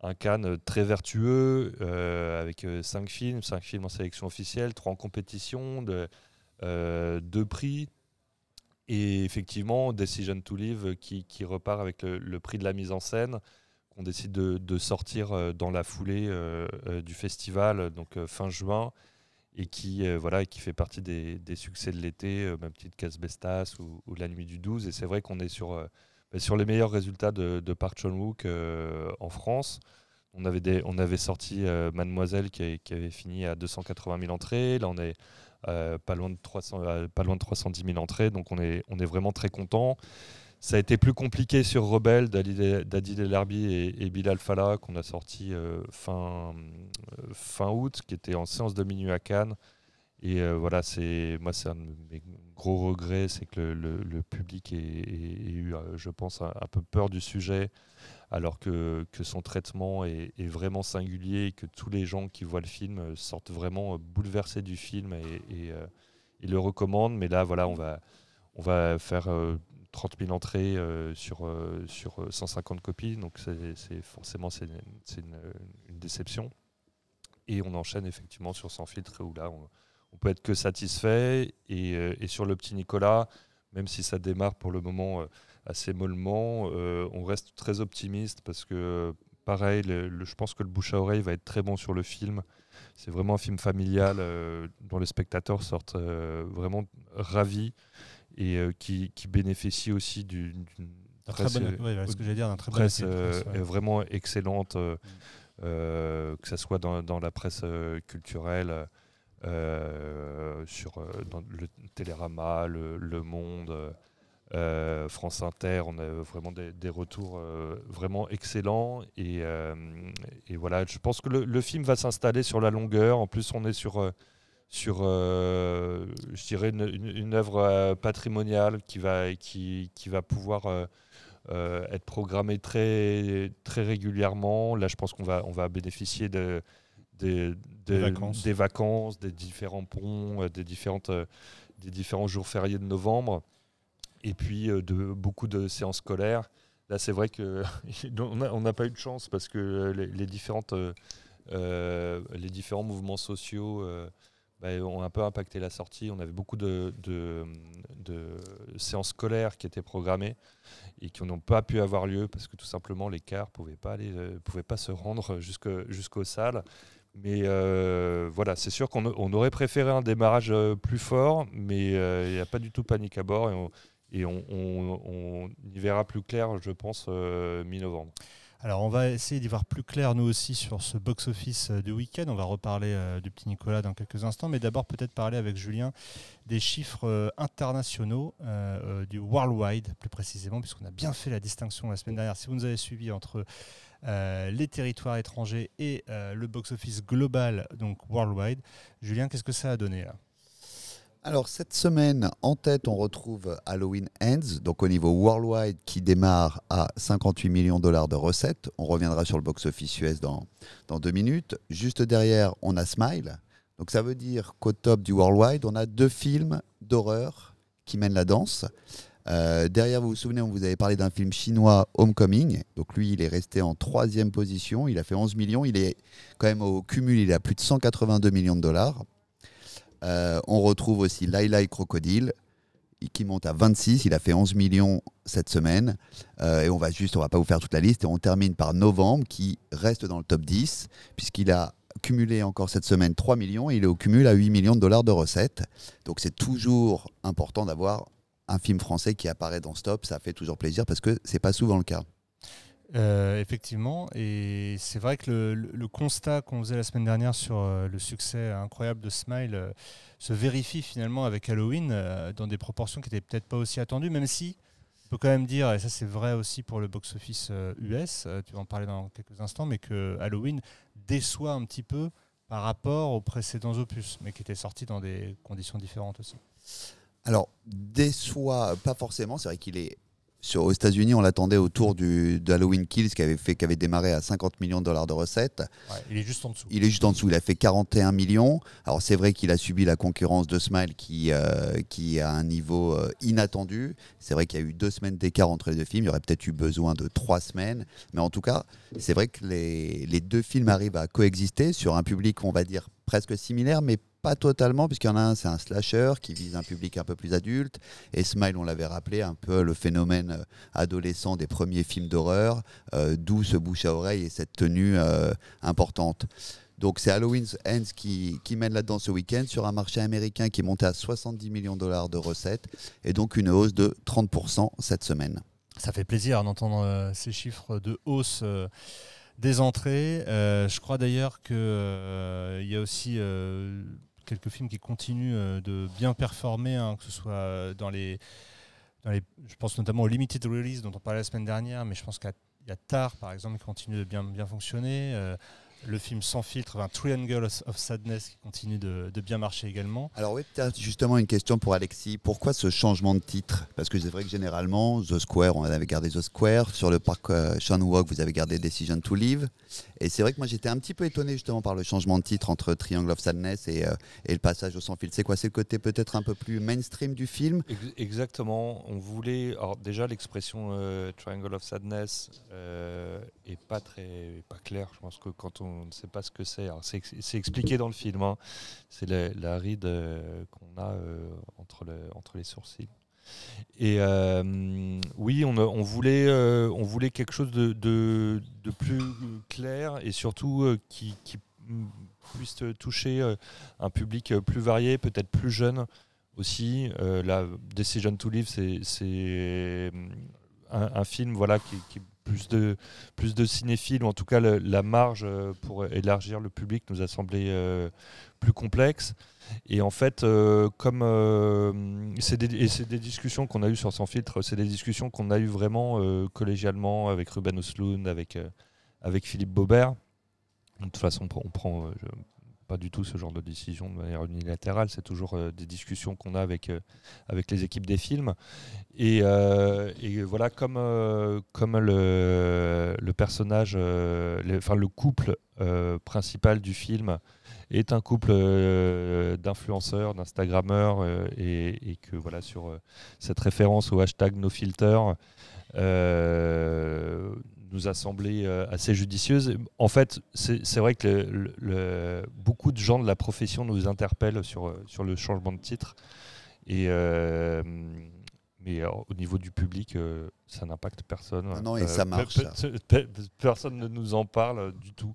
un Cannes très vertueux avec 5 films, 5 films en sélection officielle, 3 en compétition, de, deux prix. Et effectivement, Decision to Live qui, qui repart avec le, prix de la mise en scène qu'on décide de, sortir euh, dans la foulée euh, euh, du festival, donc fin juin, et qui, voilà, qui fait partie des, succès de l'été, même petite Casbestas ou, La Nuit du 12. Et c'est vrai qu'on est sur, sur les meilleurs résultats de, de Park Chan-wook en France. On avait, sorti Mademoiselle qui, avait fini à 280 000 entrées. Là, on est euh, pas, loin de 300, euh, pas loin de 310 000 entrées, donc on est, vraiment très content. Ça a été plus compliqué sur Rebelle d'Adil El et, Bilal Fallah qu'on a sorti euh, fin, fin août, qui était en séance de minuit à Cannes. Et voilà, c'est moi c'est un de mes gros regrets, c'est que le, public ait, eu, je pense, un, peu peur du sujet alors que, son traitement est, vraiment singulier et que tous les gens qui voient le film euh, sortent vraiment euh, bouleversés du film et, euh, le recommandent. Mais là, voilà, on va, on va faire 30 000 entrées sur, sur 150 copies, donc c'est forcément c'est une, déception. Et on enchaîne effectivement sur Sans filtre où là, on, on peut être que satisfait. Et, sur le petit Nicolas, même si ça démarre pour le moment assez mollement. Euh, on reste très optimiste parce que, pareil, je pense que le bouche à oreille va être très bon sur le film. C'est vraiment un film familial euh, dont les spectateurs sortent euh, vraiment ravis et qui, bénéficie aussi d'une
presse, ce que dire, très
presse, vraiment excellente, mm. que ce soit dans, dans la presse culturelle. Sur dans le Télérama, le, Monde, Euh, France Inter, on a vraiment des, retours euh, vraiment excellents. Et, voilà, je pense que le, film va s'installer sur la longueur. En plus, on est sur, sur je dirais, une, œuvre patrimoniale qui va, qui va pouvoir être programmée très, très régulièrement. Là, je pense qu'on va, on va bénéficier de des, des, vacances. des, différents ponts, euh, des, différentes, euh, des différents jours fériés de novembre, et puis euh, de beaucoup de séances scolaires. Là, c'est vrai qu'on (laughs) n'a pas eu de chance parce que les, différentes, les différents mouvements sociaux bah, ont un peu impacté la sortie. On avait beaucoup de, de, séances scolaires qui étaient programmées et qui n'ont pas pu avoir lieu parce que tout simplement les cars ne pouvaient, pas pouvaient pas se rendre jusqu'aux salles. Mais euh, voilà, c'est sûr qu'on aurait préféré un démarrage euh, plus fort, mais euh, il n'y a pas du tout panique à bord et on, y verra plus clair, je pense, mi-novembre.
Alors on va essayer d'y voir plus clair nous aussi sur ce box-office du week-end. On va reparler du petit Nicolas dans quelques instants, mais d'abord peut-être parler avec Julien des chiffres internationaux du worldwide plus précisément, puisqu'on a bien fait la distinction la semaine dernière. Si vous nous avez suivis entre euh, les territoires étrangers et euh, le box-office global, donc worldwide. Julien, qu'est-ce que ça a donné là?
Alors cette semaine, en tête, on retrouve Halloween Ends, donc au niveau worldwide, qui démarre à 58 millions de dollars de recettes. On reviendra sur le box-office US dans, dans deux minutes. Juste derrière, on a Smile. Donc ça veut dire qu'au top du worldwide, on a deux films d'horreur qui mènent la danse. Euh, derrière, vous vous souvenez, on vous avait parlé d'un film chinois, Homecoming. Donc lui, il est resté en troisième position. Il a fait 11 millions. Il est quand même au cumul, il a plus de 182 millions de dollars. Euh, on retrouve aussi Laila Crocodile qui monte à 26. Il a fait 11 millions cette semaine. Euh, et on va juste, on va pas vous faire toute la liste. Et on termine par Novembre qui reste dans le top 10 puisqu'il a cumulé encore cette semaine 3 millions il est au cumul à 8 millions de dollars de recettes. Donc c'est toujours important d'avoir un film français qui apparaît dans Stop, ça fait toujours plaisir parce que c'est pas souvent le cas.
Euh, effectivement, et c'est vrai que le, constat qu'on faisait la semaine dernière sur euh, le succès incroyable de Smile euh, se vérifie finalement avec Halloween dans des proportions qui n'étaient peut-être pas aussi attendues, même si on peut quand même dire, et ça c'est vrai aussi pour le box-office US, tu vas en parler dans quelques instants, mais que Halloween déçoit un petit peu par rapport aux précédents opus, mais qui étaient sortis dans des conditions différentes aussi.
Alors, déçoit pas forcément. C'est vrai qu'il est. Sur, aux États-Unis, on l'attendait autour du, de Halloween Kills qui avait, fait, qui avait démarré à 50 millions de dollars de recettes.
il est juste en dessous.
Il est juste en dessous. Il a fait 41 millions. Alors, c'est vrai qu'il a subi la concurrence de Smile qui, euh, qui a un niveau euh, inattendu. C'est vrai qu'il y a eu deux semaines d'écart entre les deux films. Il y aurait peut-être eu besoin de trois semaines. Mais en tout cas, c'est vrai que les, les deux films arrivent à coexister sur un public, on va dire, presque similaire, mais pas totalement, puisqu'il y en a un, c'est un slasher qui vise un public un peu plus adulte. Et Smile, on l'avait rappelé, un peu le phénomène euh, adolescent des premiers films d'horreur, euh, d'où ce bouche à oreille et cette tenue euh, importante. Donc c'est Halloween Ends qui, qui mène là-dedans ce week-end sur un marché américain qui monté à 70 millions de dollars de recettes et donc une hausse de 30% cette semaine.
Ça fait plaisir d'entendre ces chiffres de hausse des entrées. je crois d'ailleurs qu'il il y a aussi quelques films qui continuent euh, de bien performer, hein, que ce soit dans les, dans les. Je pense notamment au Limited Release dont on parlait la semaine dernière, mais je pense qu'il y a Tar, par exemple, qui continue de bien, bien fonctionner. Euh, le film sans filtre, un Triangle of Sadness qui continue de, bien marcher également.
Alors oui, peut-être justement une question pour Alexis. Pourquoi ce changement de titre? Parce que c'est vrai que généralement, The Square, on avait gardé The Square. Sur le parc euh, Sean Walk, vous avez gardé Decision to Live. Et c'est vrai que moi j'étais un petit peu étonné justement par le changement de titre entre Triangle of Sadness et, euh, et le passage au sans filtre. C'est quoi? C'est le côté peut-être un peu plus mainstream du film?
Exactement. On voulait... Alors déjà l'expression euh, Triangle of Sadness est pas très pas claire. Je pense que quand on on ne sait pas ce que c'est. C'est expliqué dans le film. Hein. C'est la, ride euh, qu'on a euh, entre, les sourcils. Et euh, oui, on, voulait, on voulait quelque chose de, plus clair et surtout qui, puisse toucher un public plus varié, peut-être plus jeune aussi. la Decision to Live, c'est un, film voilà, qui plus de, plus de cinéphiles, ou en tout cas la marge pour élargir le public nous a semblé plus complexe. Et en fait, comme c'est des, des, discussions qu'on a eues sur Sans filtre, c'est des discussions qu'on a eues vraiment collégialement avec Ruben Osloon, avec, avec Philippe Baubert. De toute façon, on prend, pas du tout ce genre de décision de manière unilatérale. C'est toujours euh, des discussions qu'on a avec, euh, avec les équipes des films. Et, euh, voilà, comme, le personnage, enfin le couple principal du film est un couple d'influenceurs, d'instagrammeurs, et, et, que voilà, sur cette référence au hashtag NoFilter, nous a semblé euh, assez judicieuse. En fait, c'est vrai que le, beaucoup de gens de la profession nous interpellent sur, euh, sur le changement de titre. Et, euh, mais au niveau du public, ça n'impacte personne.
Ah non, et ça marche.
personne ne nous en parle du tout.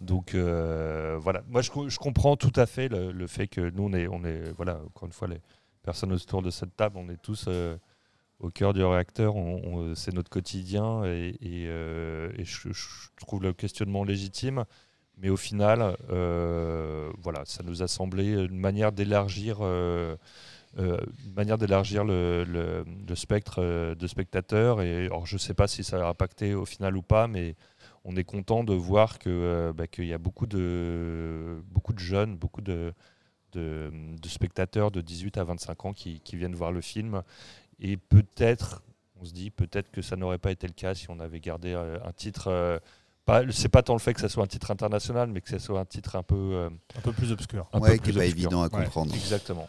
Donc voilà, moi je, je, comprends tout à fait le, fait que nous, on est, on est, voilà, encore une fois, les personnes autour de cette table, on est tous au cœur du réacteur, c'est notre quotidien et, euh, je, trouve le questionnement légitime. Mais au final, euh, voilà, ça nous a semblé une manière d'élargir, euh, manière d'élargir le, spectre de spectateurs. Et alors, je ne sais pas si ça a impacté au final ou pas, mais on est content de voir bah, qu'il y a beaucoup de beaucoup de jeunes, beaucoup de spectateurs de 18 à 25 ans qui, viennent voir le film et peut-être, on se dit, peut-être que ça n'aurait pas été le cas si on avait gardé euh, un titre. Euh, c'est pas tant le fait que ça soit un titre international, mais que ça soit un titre un peu. Euh,
un peu plus obscur.
Un ouais, qui n'est pas évident à comprendre.
exactement.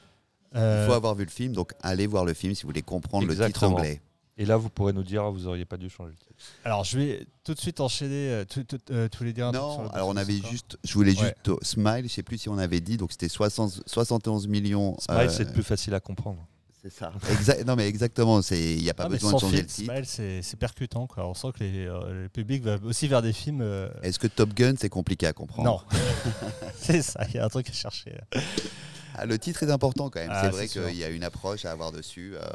Il faut avoir vu le film, donc allez voir le film si vous voulez comprendre le titre anglais.
Et là, vous pourrez nous dire, ah, vous n'auriez pas dû changer le titre.
Alors, je vais tout de suite enchaîner. tous les dire
Non, alors on avait juste. Je voulais juste. Smile, je ne sais plus si on avait dit, donc c'était 71 millions.
Smile, c'est plus facile à comprendre.
C'est ça. (laughs) non, mais exactement. Il n'y a pas ah, besoin de changer le titre.
C'est percutant. Quoi. On sent que les, euh, le public va aussi vers des films. Euh,
Est-ce que Top Gun, c'est compliqué à comprendre?
Non. (laughs) (laughs) c'est ça. Il y a un truc à chercher.
Ah, le titre est important quand même. Ah, c'est vrai qu'il y a une approche à avoir dessus. Euh.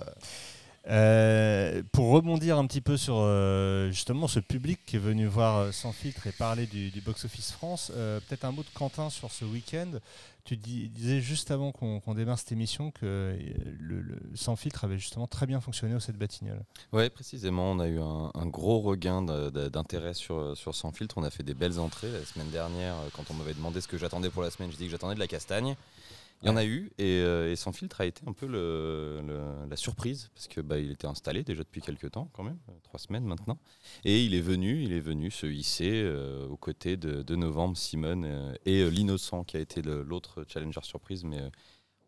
Euh, pour rebondir un petit peu sur euh, justement ce public qui est venu voir euh, Sans filtre et parler du, box-office France, peut-être un mot de Quentin sur ce week-end. Tu disais juste avant qu'on démarre cette émission que Sans filtre avait justement très bien fonctionné au cette Batignolles.
Oui, précisément. On a eu un, gros regain d'intérêt sur, sur Sans filtre. On a fait des belles entrées. La semaine dernière, quand on m'avait demandé ce que j'attendais pour la semaine, je dis que j'attendais de la castagne. Il y en a eu euh, et, Sans filtre a été un peu la surprise parce que bah, il était installé déjà depuis quelques temps quand même, euh, trois semaines maintenant, et il est venu, il est venu se hisser euh, aux côtés de, Novembre, Simone et l'innocent qui a été l'autre challenger surprise, mais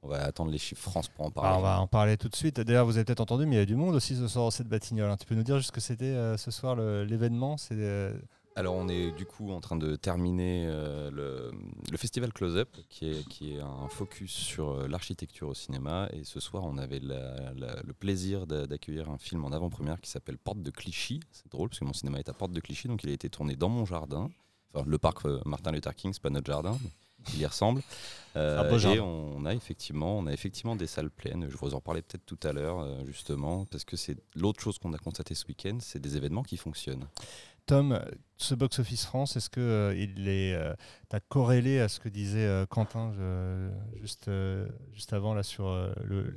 on va attendre les chiffres France pour en parler.
Ah, on va en parler tout de suite. D'ailleurs, vous avez peut-être entendu, mais il y a du monde aussi ce soir cette Batignolles. Hein. Tu peux nous dire juste ce que c'était ce soir l'événement? C'est
alors on est du coup en train de terminer euh, le, festival Close Up qui est, qui est un focus sur euh, l'architecture au cinéma et ce soir on avait le plaisir d'accueillir un film en avant-première qui s'appelle Porte de Clichy. C'est drôle parce que mon cinéma est à Porte de Clichy donc il a été tourné dans mon jardin. Enfin le parc euh, Martin Luther King c'est pas notre jardin. il y ressemble. et on a effectivement, on a effectivement des salles pleines. Je vous en parlais peut-être tout à l'heure, justement, parce que c'est l'autre chose qu'on a constaté ce week-end, c'est des événements qui fonctionnent.
Tom, ce box-office France, est-ce que euh, il est, euh, corrélé à ce que disait euh, Quentin juste, juste avant là sur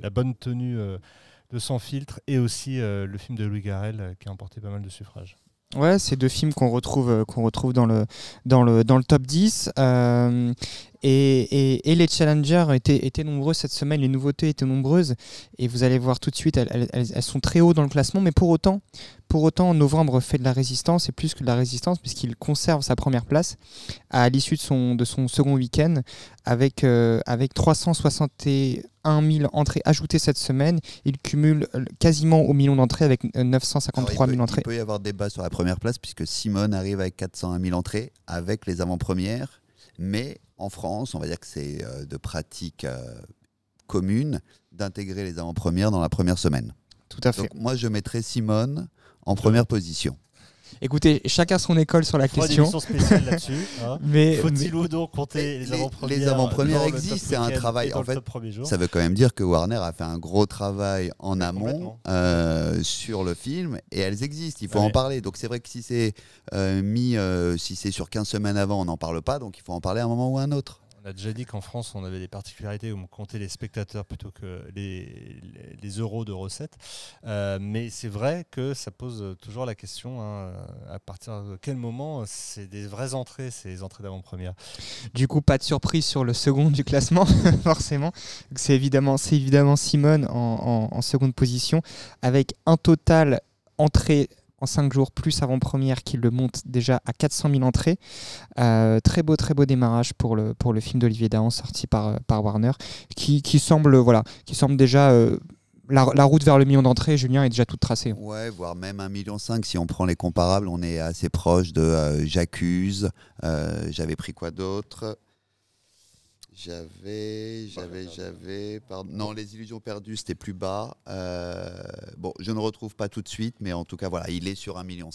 la bonne tenue de Sans filtre et aussi le film de Louis Garrel qui a emporté pas mal de suffrages?
Ouais, c'est deux films qu'on retrouve, qu'on retrouve dans, le, dans, le, dans le top 10. Et, les challengers étaient, étaient, nombreux cette semaine, les nouveautés étaient nombreuses. Et vous allez voir tout de suite, elles, sont très haut dans le classement. Mais pour autant, pour autant, Novembre fait de la résistance et plus que de la résistance, puisqu'il conserve sa première place à l'issue de son, de son second week-end avec, euh, avec 361 000 entrées ajoutées cette semaine. Il cumule euh, quasiment au million d'entrées avec 953 000 entrées.
Il peut y avoir débat sur la première place, puisque Simone arrive avec 401 000 entrées avec les avant-premières. Mais en France, on va dire que c'est euh, de pratique euh, commune d'intégrer les avant-premières dans la première semaine.
Tout à fait.
moi, je mettrais Simone en première position.
Écoutez, chacun son école sur la
une
question.
émission spéciale là-dessus. (laughs) hein.
Mais,
Faut-il ou non compter les avant-premières
les avant-premières existent, c'est un travail, en fait, Ça veut quand même dire que Warner a fait un gros travail en amont euh, sur le film et elles existent. Il faut
Ouais.
en parler. Donc c'est vrai que si c'est euh, mis, euh, si c'est sur 15 semaines avant, on n'en parle pas. Donc il faut en parler à un moment ou à un autre.
On a déjà dit qu'en France, on avait des particularités où on comptait les spectateurs plutôt que les, euros de recettes. Euh, mais c'est vrai que ça pose toujours la question hein, à partir de quel moment c'est des vraies entrées, ces entrées d'avant-première.
Du coup, pas de surprise sur le second du classement, (laughs) forcément. C'est évidemment, Simone en, en- en seconde position, avec un total entrée en 5 jours plus avant-première qui le monte déjà à 400 000 entrées. Euh, très beau, très beau démarrage pour le, pour le film d'Olivier Dahan sorti par, euh, par Warner, qui, qui semble, voilà, qui semble déjà... euh, la, la route vers le million d'entrées, Julien, est déjà toute tracée.
Ouais, voire même 1,5 million. Si on prend les comparables, on est assez proche de J'accuse. J'avais pris quoi d'autre? J'avais, j'avais, j'avais. pardon. Non, les illusions perdues, c'était plus bas. Euh, bon, je ne retrouve pas tout de suite, mais en tout cas, voilà, il est sur 1,5 million.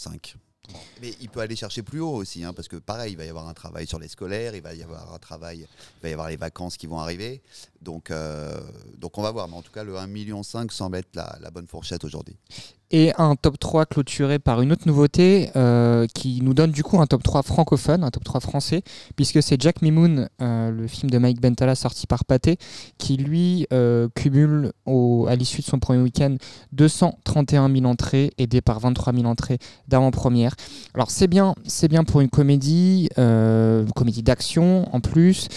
Mais il peut aller chercher plus haut aussi, hein, parce que pareil, il va y avoir un travail sur les scolaires, il va y avoir un travail, il va y avoir les vacances qui vont arriver. Donc, euh, donc on va voir. Mais en tout cas, le 1,5 million semble être la, la bonne fourchette aujourd'hui.
Et un top 3 clôturé par une autre nouveauté euh, qui nous donne du coup un top 3 francophone, un top 3 français, puisque c'est Jack Mimoun, euh, le film de Mike Bentala sorti par Pathé, qui lui euh, cumule à l'issue de son premier week-end 231 000 entrées, aidé par 23 000 entrées d'avant-première. Alors c'est bien, c'est bien pour une comédie, euh, comédie d'action en plus,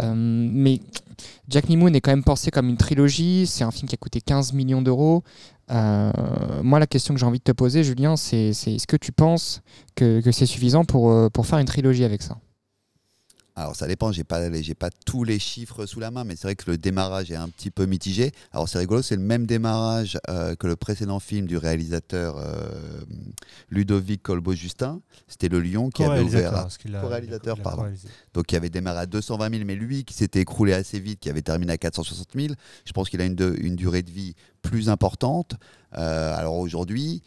mais Jack Mimoun est quand même pensé comme une trilogie, c'est un film qui a coûté 15 millions d'euros. Euh, moi, la question que j'ai envie de te poser, Julien, c'est c'est est-ce que tu penses que, c'est suffisant euh, pour faire une trilogie avec ça?
Alors ça dépend, j'ai pas, j'ai pas tous les chiffres sous la main, mais c'est vrai que le démarrage est un petit peu mitigé. Alors c'est rigolo, c'est le même démarrage euh, que le précédent film du réalisateur euh, Ludovic Colbeau-Justin. C'était Le Lion qui avait ouvert, à-
a- a
pardon. donc qui avait démarré à 220 000, mais lui qui s'était écroulé assez vite, qui avait terminé à 460 000. Je pense qu'il a une, de- une durée de vie plus importante. Euh, alors aujourd'hui,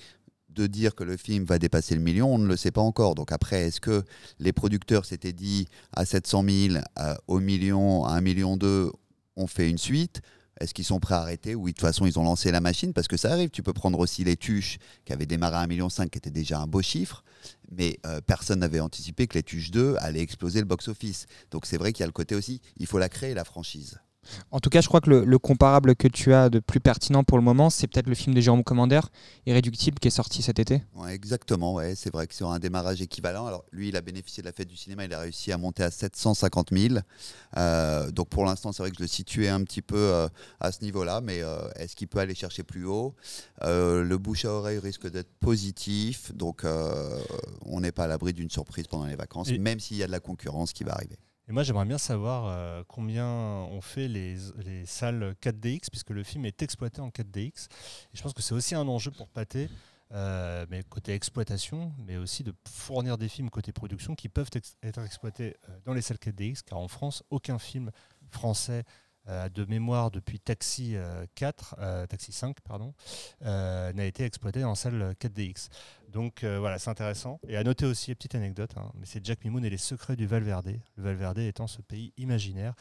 de dire que le film va dépasser le million, on ne le sait pas encore. Donc après, est-ce que les producteurs s'étaient dit à 700 000, euh, au million, à 1 million 2, on fait une suite? Est-ce qu'ils sont prêts à arrêter? Oui, de toute façon, ils ont lancé la machine parce que ça arrive. Tu peux prendre aussi les Tuches qui avaient démarré à 1,5 million, qui était déjà un beau chiffre. Mais euh, personne n'avait anticipé que les Tuches 2 allaient exploser le box-office. Donc c'est vrai qu'il y a le côté aussi, il faut la créer, la franchise.
En tout cas, je crois que le, le comparable que tu as de plus pertinent pour le moment, c'est peut-être le film de Jérôme Commander, Irréductible, qui est sorti cet été.
Ouais, exactement, ouais, c'est vrai que sur un démarrage équivalent. Alors lui, il a bénéficié de la fête du cinéma, il a réussi à monter à 750 000. Euh, donc pour l'instant, c'est vrai que je le situais un petit peu euh, à ce niveau-là, mais euh, est-ce qu'il peut aller chercher plus haut? Euh, Le bouche à oreille risque d'être positif, donc euh, on n'est pas à l'abri d'une surprise pendant les vacances,
Et-
même s'il y a de la concurrence qui va arriver.
Et moi, j'aimerais bien savoir euh, combien ont fait les, les salles 4DX, puisque le film est exploité en 4DX. Et je pense que c'est aussi un enjeu pour Pathé, euh, mais côté exploitation, mais aussi de fournir des films côté production qui peuvent être exploités euh, dans les salles 4DX, car en France, aucun film français de mémoire depuis Taxi euh, 4, euh, Taxi 5, pardon, euh, n'a été exploité en salle 4DX. Donc euh, voilà, c'est intéressant. Et à noter aussi, petite anecdote, hein, mais c'est Jack Mimoun et les secrets du Valverde. Le Valverde étant ce pays imaginaire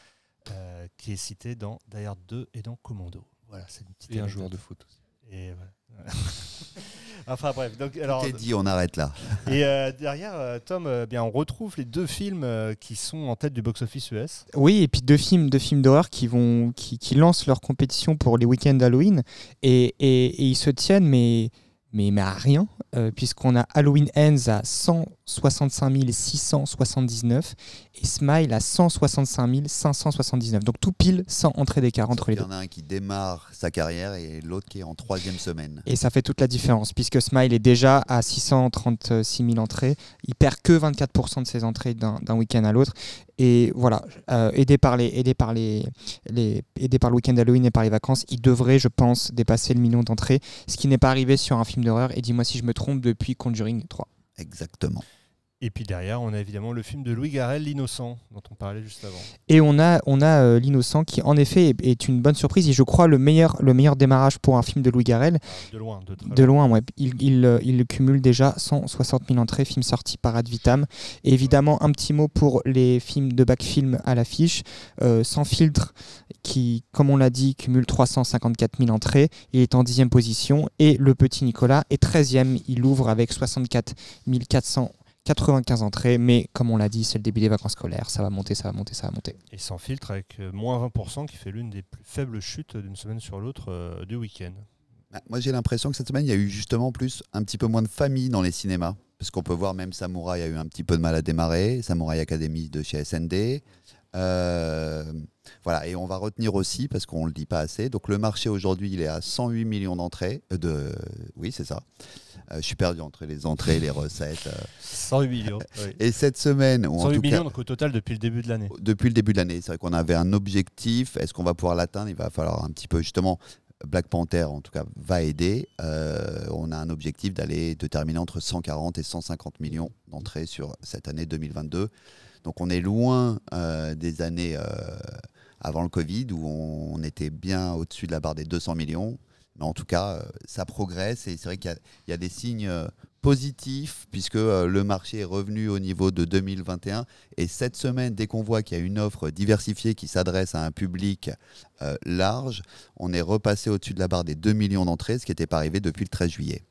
euh, qui est cité dans Hard 2 et dans Commando. Voilà, c'est une petite
Et un joueur de foot aussi.
Et voilà. (laughs) enfin bref, donc alors
T'es dit, on arrête là. (laughs)
et euh, derrière euh, Tom, euh, bien on retrouve les deux films qui sont en tête du box-office US.
Oui, et puis deux films, deux films d'horreur qui vont, qui, qui lancent leur compétition pour les week-ends d'Halloween et, et- et ils se tiennent, mais, mais, mais à rien, euh, puisqu'on a Halloween Ends à 165 679 et Smile à 165 579. Donc tout pile 100 entrées d'écart entre les deux.
y en a un qui démarre sa carrière et l'autre qui est en troisième semaine.
Et ça fait toute la différence, puisque Smile est déjà à 636 000 entrées. Il perd que 24% de ses entrées d'un d'un week-end à l'autre. Et voilà, euh, aidé par, les, aidé, par les, les, aidé par le week-end d'Halloween et par les vacances, il devrait, je pense, dépasser le million d'entrées, ce qui n'est pas arrivé sur un film d'horreur. Et dis-moi si je me trompe depuis Conjuring 3.
Exactement.
Et puis derrière, on a évidemment le film de Louis Garrel, L'Innocent, dont on parlait juste avant.
Et on a, on a euh, L'Innocent qui, en effet, est, est une bonne surprise et je crois le meilleur, le meilleur démarrage pour un film de Louis Garrel.
De loin, de
De loin, ouais. il, il, euh, il cumule déjà 160 000 entrées, film sorti par Ad Vitam. Et évidemment, un petit mot pour les films de back-film à l'affiche. Euh, Sans filtre, qui, comme on l'a dit, cumule 354 000 entrées. Il est en 10e position. Et Le Petit Nicolas est 13e. Il ouvre avec 64 495 entrées, mais comme on l'a dit, c'est le début des vacances scolaires, ça va monter, ça va monter, ça va monter.
Et sans filtre avec euh, moins 20% qui fait l'une des plus faibles chutes d'une semaine sur l'autre euh, du week-end.
Bah, Moi, j'ai l'impression que cette semaine, il y a eu justement plus un petit peu moins de famille dans les cinémas. Parce qu'on peut voir même Samouraï a eu un petit peu de mal à démarrer, Samouraï Academy de chez SND. Euh, voilà, et on va retenir aussi, parce qu'on ne le dit pas assez, donc le marché aujourd'hui, il est à 108 millions d'entrées. euh, de... Oui, c'est ça. Euh, je suis perdu entre les entrées et les recettes. euh.
108 millions. (laughs) oui.
Et cette semaine, ou en
108
tout
millions
cas,
donc au total depuis le début de l'année.
depuis le début de l'année, c'est vrai qu'on avait un objectif. Est-ce qu'on va pouvoir l'atteindre? Il va falloir un petit peu justement. Black Panther, en tout cas, va aider. Euh, on a un objectif d'aller de terminer entre 140 et 150 millions d'entrées sur cette année 2022. Donc on est loin euh, des années euh, avant le Covid où on était bien au-dessus de la barre des 200 millions. Mais en tout cas, euh, ça progresse et c'est vrai qu'il y y, a des signes positifs puisque le marché est revenu au niveau de 2021. Et cette semaine, dès qu'on voit qu'il y a une offre diversifiée qui s'adresse à un public large, on est repassé au-dessus de la barre des 2 millions d'entrées, ce qui n'était pas arrivé depuis le 13 juillet.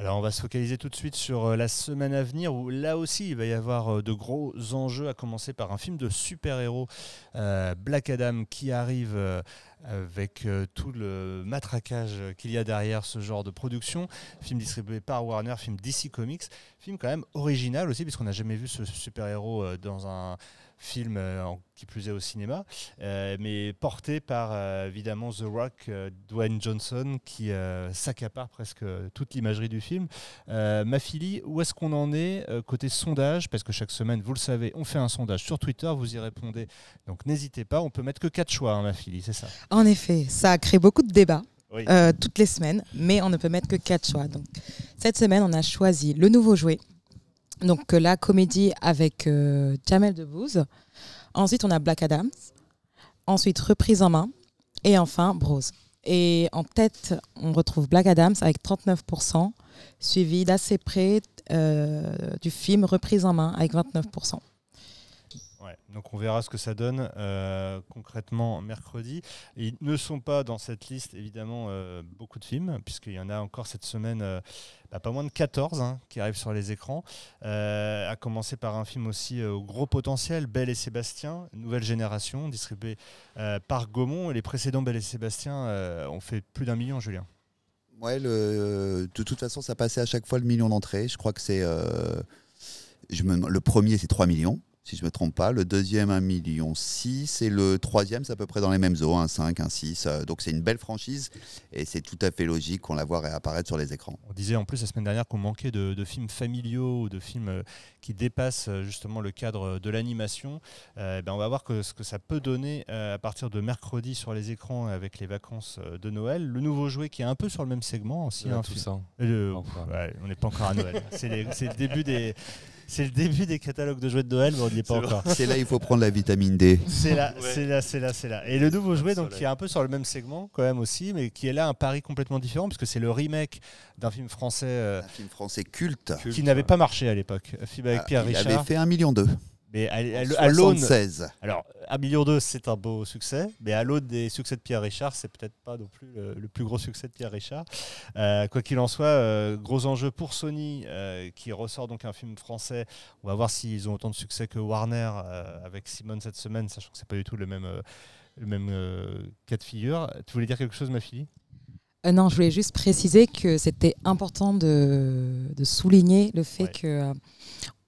Alors on va se focaliser tout de suite sur euh, la semaine à venir où là aussi il va y avoir euh, de gros enjeux à commencer par un film de super-héros euh, Black Adam qui arrive avec tout le matraquage qu'il y a derrière ce genre de production. Film distribué par Warner, film DC Comics, film quand même original aussi puisqu'on n'a jamais vu ce super-héros dans un film euh, qui plus est au cinéma, euh, mais porté par euh, évidemment The Rock, Dwayne Johnson, qui s'accapare presque toute l'imagerie du film. Ma fille, où est-ce qu'on en est côté sondage? Parce que chaque semaine, vous le savez, on fait un sondage sur Twitter, vous y répondez. Donc n'hésitez pas, on peut mettre que quatre choix, hein, ma fille, c'est ça?
En effet, ça a créé beaucoup de débats
Oui.
toutes les semaines, mais on ne peut mettre que quatre choix. Donc, cette semaine, on a choisi le nouveau jouet, donc euh, la comédie avec euh, Jamel Debbouze. Ensuite, on a Black Adams. Ensuite, Reprise en main. Et enfin, Bros. Et en tête, on retrouve Black Adams avec 39%, suivi d'assez près euh, du film Reprise en main avec 29%.
Ouais, donc on verra ce que ça donne concrètement mercredi. Ils ne sont pas dans cette liste, évidemment, beaucoup de films, puisqu'il y en a encore cette semaine, bah, pas moins de 14 hein, qui arrivent sur les écrans. Euh, à commencer par un film aussi euh, au gros potentiel, Belle et Sébastien, nouvelle génération, distribué euh, par Gaumont. Les précédents Belle et Sébastien ont fait plus d'un million, Julien.
Ouais, le, de toute façon, ça passait à chaque fois le million d'entrées. Je crois que c'est. le premier, c'est 3 millions, si je ne me trompe pas. Le deuxième, 1 million 6. Et le troisième, c'est à peu près dans les mêmes eaux, un 5, un 6. Euh, donc c'est une belle franchise. Et c'est tout à fait logique qu'on la voit réapparaître sur les écrans.
On disait en plus la semaine dernière qu'on manquait de, de films familiaux ou de films euh, qui dépassent euh, justement le cadre de l'animation. Euh, ben on va voir que, ce que ça peut donner à partir de mercredi sur les écrans avec les vacances de Noël. Le nouveau jouet qui est un peu sur le même segment aussi. Hein,
tout
film-
ça. Enfin.
ouais, on n'est pas encore à Noël. C'est le début des. C'est le début des catalogues de jouets de Noël, mais on n'y est pas
C'est
encore.
C'est là il faut prendre la vitamine D.
C'est là,
Ouais.
c'est là, c'est là, c'est là. Et le nouveau jouet, donc, qui est un peu sur le même segment, quand même aussi, mais qui est là un pari complètement différent, parce que c'est le remake d'un film français euh,
Un film français culte.
qui n'avait pas marché à l'époque. Un film avec
Ah,
Pierre
il
Richard.
avait fait 1 million d'eux.
Mais à, à- à l'aune.
76.
Alors, 1 million 2, c'est un beau succès, mais à l'aune des succès de Pierre Richard, c'est peut-être pas non plus le, le plus gros succès de Pierre Richard. Euh, quoi qu'il en soit, euh, gros enjeu pour Sony, euh, qui ressort donc un film français. On va voir s'ils ont autant de succès que Warner avec Simone cette semaine, sachant que c'est pas du tout le même, le même cas de figure. Tu voulais dire quelque chose, ma fille?
Euh, non, je voulais juste préciser que c'était important de, de souligner le fait
Ouais.
que euh,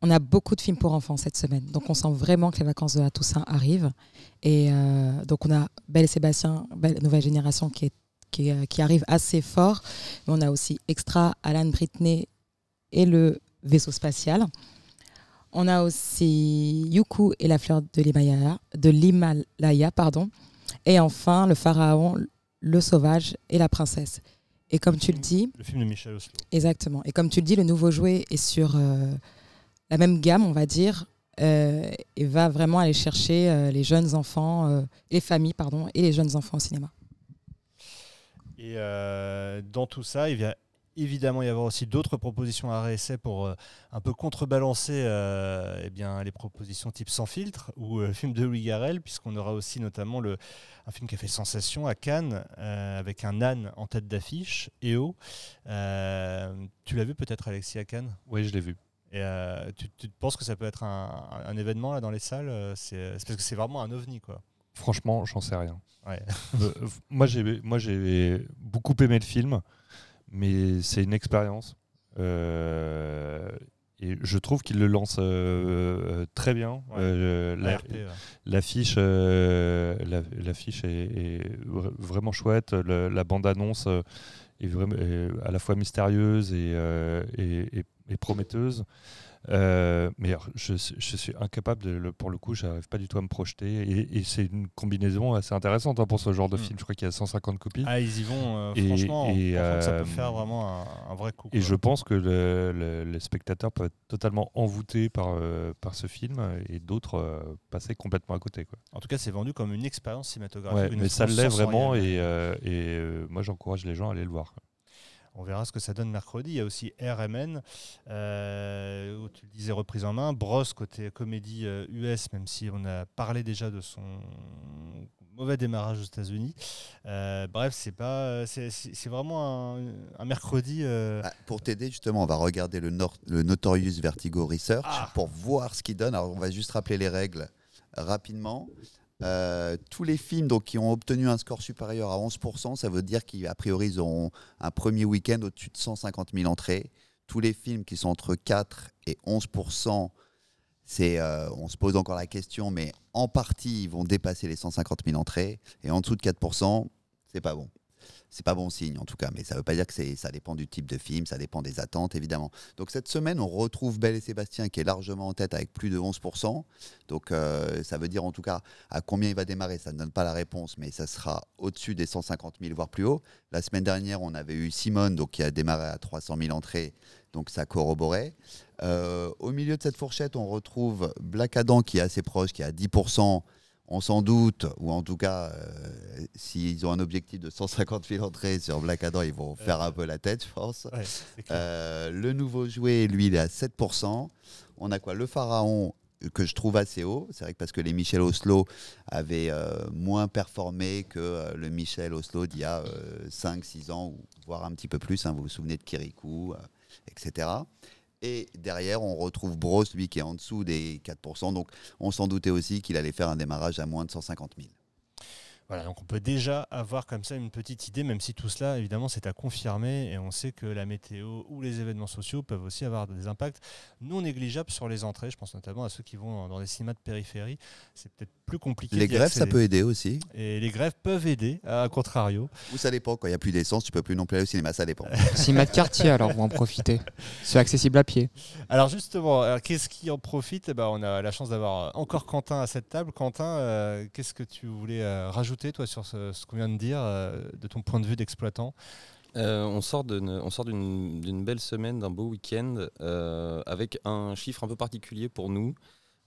on a beaucoup de films pour enfants cette semaine. Donc on sent vraiment que les vacances de la Toussaint arrivent. Et euh, donc on a Belle et Sébastien, Belle Nouvelle Génération qui, est, qui, est- qui arrive assez fort. Mais on a aussi Extra, Alan Britney et le vaisseau spatial. On a aussi Yuku et la fleur de l'Himalaya, de l'Himalaya, pardon. Et enfin, le pharaon, le sauvage et la princesse. Et comme tu le dis,
Le film de Michel Oslo.
exactement. Et comme tu le dis, le nouveau jouet est sur euh, la même gamme, on va dire, euh, et va vraiment aller chercher euh, les jeunes enfants, les familles, pardon, et les jeunes enfants au cinéma.
Et dans tout ça, il va évidemment y avoir aussi d'autres propositions à réessai pour euh, un peu contrebalancer euh, eh bien, les propositions type Sans filtre ou euh, film de Louis Garrel, puisqu'on aura aussi notamment le, un film qui a fait sensation à Cannes euh, avec un âne en tête d'affiche, EO. Tu l'as vu peut-être Alexis à Cannes?
Oui, je l'ai vu.
Et tu, tu penses que ça peut être un, un événement là dans les salles? C'est parce que c'est vraiment un ovni quoi.
Franchement, j'en sais rien.
Ouais.
Moi, j'ai moi j'ai beaucoup aimé le film, mais c'est une expérience. Euh, et je trouve qu'il le lance euh, euh, très bien.
Ouais.
Euh, la-
ARP, ouais.
L'affiche la- l'affiche est, est vra- vraiment chouette. Le- la bande-annonce est, à la fois mystérieuse et, et- et- et prometteuse. Euh, mais alors, je, je suis incapable, de, pour le coup, j'arrive pas du tout à me projeter. Et, et c'est une combinaison assez intéressante hein, pour ce genre de
Mm.
film. Je crois qu'il y a 150 copies.
Ah, ils y vont, euh,
Et-
franchement.
et,
franchement, ça
euh,
peut faire vraiment un, un vrai coup.
Et
quoi.
je pense que le, le- le spectateur peut être totalement envoûté par, euh, par ce film et d'autres euh, passer complètement à côté. Quoi.
En tout cas, c'est vendu comme une expérience cinématographique.
Ouais,
une
mais ça l'est vraiment et, euh, et euh, moi j'encourage les gens à aller le voir. quoi.
On verra ce que ça donne mercredi. Il y a aussi RMN, euh, où tu le disais, reprise en main. Bros, côté comédie euh, US, même si on a parlé déjà de son mauvais démarrage aux États-Unis. Euh, bref, c'est pas, c'est, c'est- c'est vraiment un, un mercredi. euh,
Ah, pour t'aider, justement, on va regarder le, Nor- le Notorious Vertigo Research
Ah.
pour voir ce qu'il donne. Alors, on va juste rappeler les règles rapidement. Euh, tous les films donc, qui ont obtenu un score supérieur à 11%, ça veut dire qu'a priori, ils auront un premier week-end au-dessus de 150 000 entrées. Tous les films qui sont entre 4 et 11%, c'est, euh, on se pose encore la question, mais en partie, ils vont dépasser les 150 000 entrées. Et en dessous de 4%, c'est pas bon. C'est pas bon signe en tout cas, mais ça veut pas dire que c'est, ça dépend du type de film, ça dépend des attentes évidemment. Donc cette semaine, on retrouve Belle et Sébastien qui est largement en tête avec plus de 11%. Donc euh, ça veut dire en tout cas à combien il va démarrer, ça ne donne pas la réponse, mais ça sera au-dessus des 150 000, voire plus haut. La semaine dernière, on avait eu Simone donc, qui a démarré à 300 000 entrées, donc ça corroborait. Euh, au milieu de cette fourchette, on retrouve Black Adam qui est assez proche, qui est à 10%. On s'en doute, ou en tout cas, euh, s'ils ont un objectif de 150 000 entrées sur Black Adam, ils vont faire un peu la tête, je pense.
ouais.
Euh, le nouveau jouet, lui, il est à 7%. On a quoi? Le Pharaon, euh, que je trouve assez haut. C'est vrai que parce que les Michel Oslo avaient euh, moins performé que euh, le Michel Oslo d'il y a 5-6 ans, ou voire un petit peu plus. hein. vous vous souvenez de Kirikou, euh, etc. Et derrière, on retrouve Bros, lui, qui est en dessous des 4%. Donc, on s'en doutait aussi qu'il allait faire un démarrage à moins de 150 000.
Voilà, donc on peut déjà avoir comme ça une petite idée, même si tout cela, évidemment, c'est à confirmer. Et on sait que la météo ou les événements sociaux peuvent aussi avoir des impacts non négligeables sur les entrées. Je pense notamment à ceux qui vont dans des cinémas de périphérie. C'est peut-être plus compliqué.
Les grèves, ça peut aider aussi.
Et les grèves peuvent aider, à contrario.
Ou ça dépend. Quand il n'y a plus d'essence, tu peux plus non plus aller au cinéma. Ça dépend. (laughs)
Cinéma de quartier, alors, vous en profitez. C'est accessible à pied.
Alors justement, qu'est-ce qui en profite? Eh ben, On a la chance d'avoir encore Quentin à cette table. Quentin, euh, qu'est-ce que tu voulais euh, rajouter, toi, sur ce, qu'on vient de dire, euh, de ton point de vue d'exploitant
Euh, on sort d'une belle semaine, d'un beau week-end, euh, avec un chiffre un peu particulier pour nous.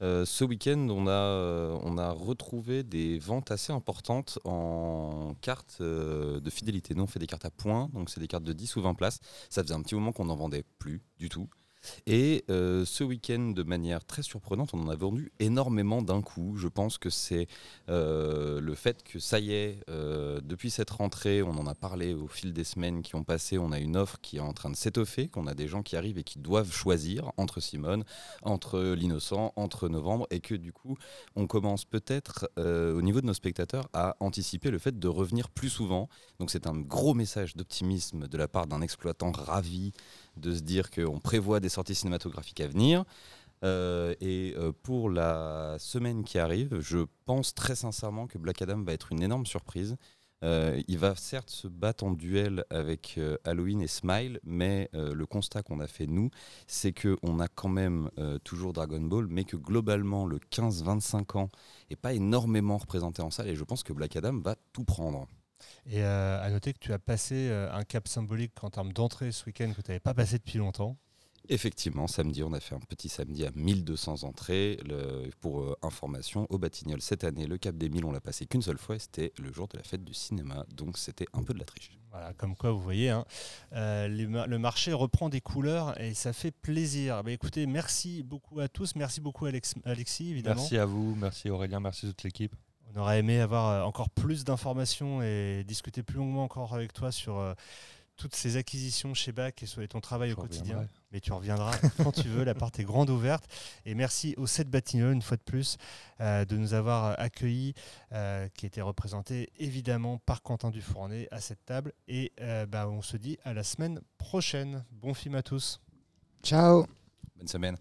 Ce week-end, on a, on a retrouvé des ventes assez importantes en cartes de fidélité. Nous, on fait des cartes à points, donc c'est des cartes de 10 ou 20 places. Ça faisait un petit moment qu'on n'en vendait plus du tout. Et euh, ce week-end, de manière très surprenante, on en a vendu énormément d'un coup. Je pense que c'est euh, le fait que ça y est, euh, depuis cette rentrée, on en a parlé au fil des semaines qui ont passé, on a une offre qui est en train de s'étoffer, qu'on a des gens qui arrivent et qui doivent choisir entre Simone, entre l'innocent, entre novembre, et que du coup, on commence peut-être au niveau de nos spectateurs à anticiper le fait de revenir plus souvent. Donc c'est un gros message d'optimisme de la part d'un exploitant ravi de se dire qu'on prévoit des sorties cinématographiques à venir. Euh, et euh, pour la semaine qui arrive, je pense très sincèrement que Black Adam va être une énorme surprise. Euh, il va certes se battre en duel avec Halloween et Smile, mais le constat qu'on a fait nous, c'est qu'on a quand même toujours Dragon Ball, mais que globalement le 15-25 ans est pas énormément représenté en salle, et je pense que Black Adam va tout prendre.
Et euh, à noter que tu as passé euh, un cap symbolique en termes d'entrée ce week-end que tu n'avais pas passé depuis longtemps.
Effectivement, samedi, on a fait un petit samedi à 1200 entrées. Le- pour euh, information, au Batignolles, cette année, le Cap des 1000, on l'a passé qu'une seule fois et c'était le jour de la fête du cinéma. Donc c'était un peu de la triche.
Voilà, comme quoi, vous voyez, hein, euh, les le marché reprend des couleurs et ça fait plaisir. Bah, écoutez, merci beaucoup à tous. Merci beaucoup, Alex- Alexis, évidemment.
Merci à vous, merci Aurélien, merci à toute l'équipe.
On aurait aimé avoir euh, encore plus d'informations et discuter plus longuement encore avec toi sur euh, toutes ces acquisitions chez BAC et sur ton travail
Je
au quotidien.
reviendrai.
Mais tu reviendras quand tu veux, la porte est grande ouverte. Et merci au 7 Batignolles, une fois de plus, euh, de nous avoir accueillis, euh, qui était représenté évidemment par Quentin Dufournet à cette table. Et bah, on se dit à la semaine prochaine. Bon film à tous.
Ciao
Bonne semaine.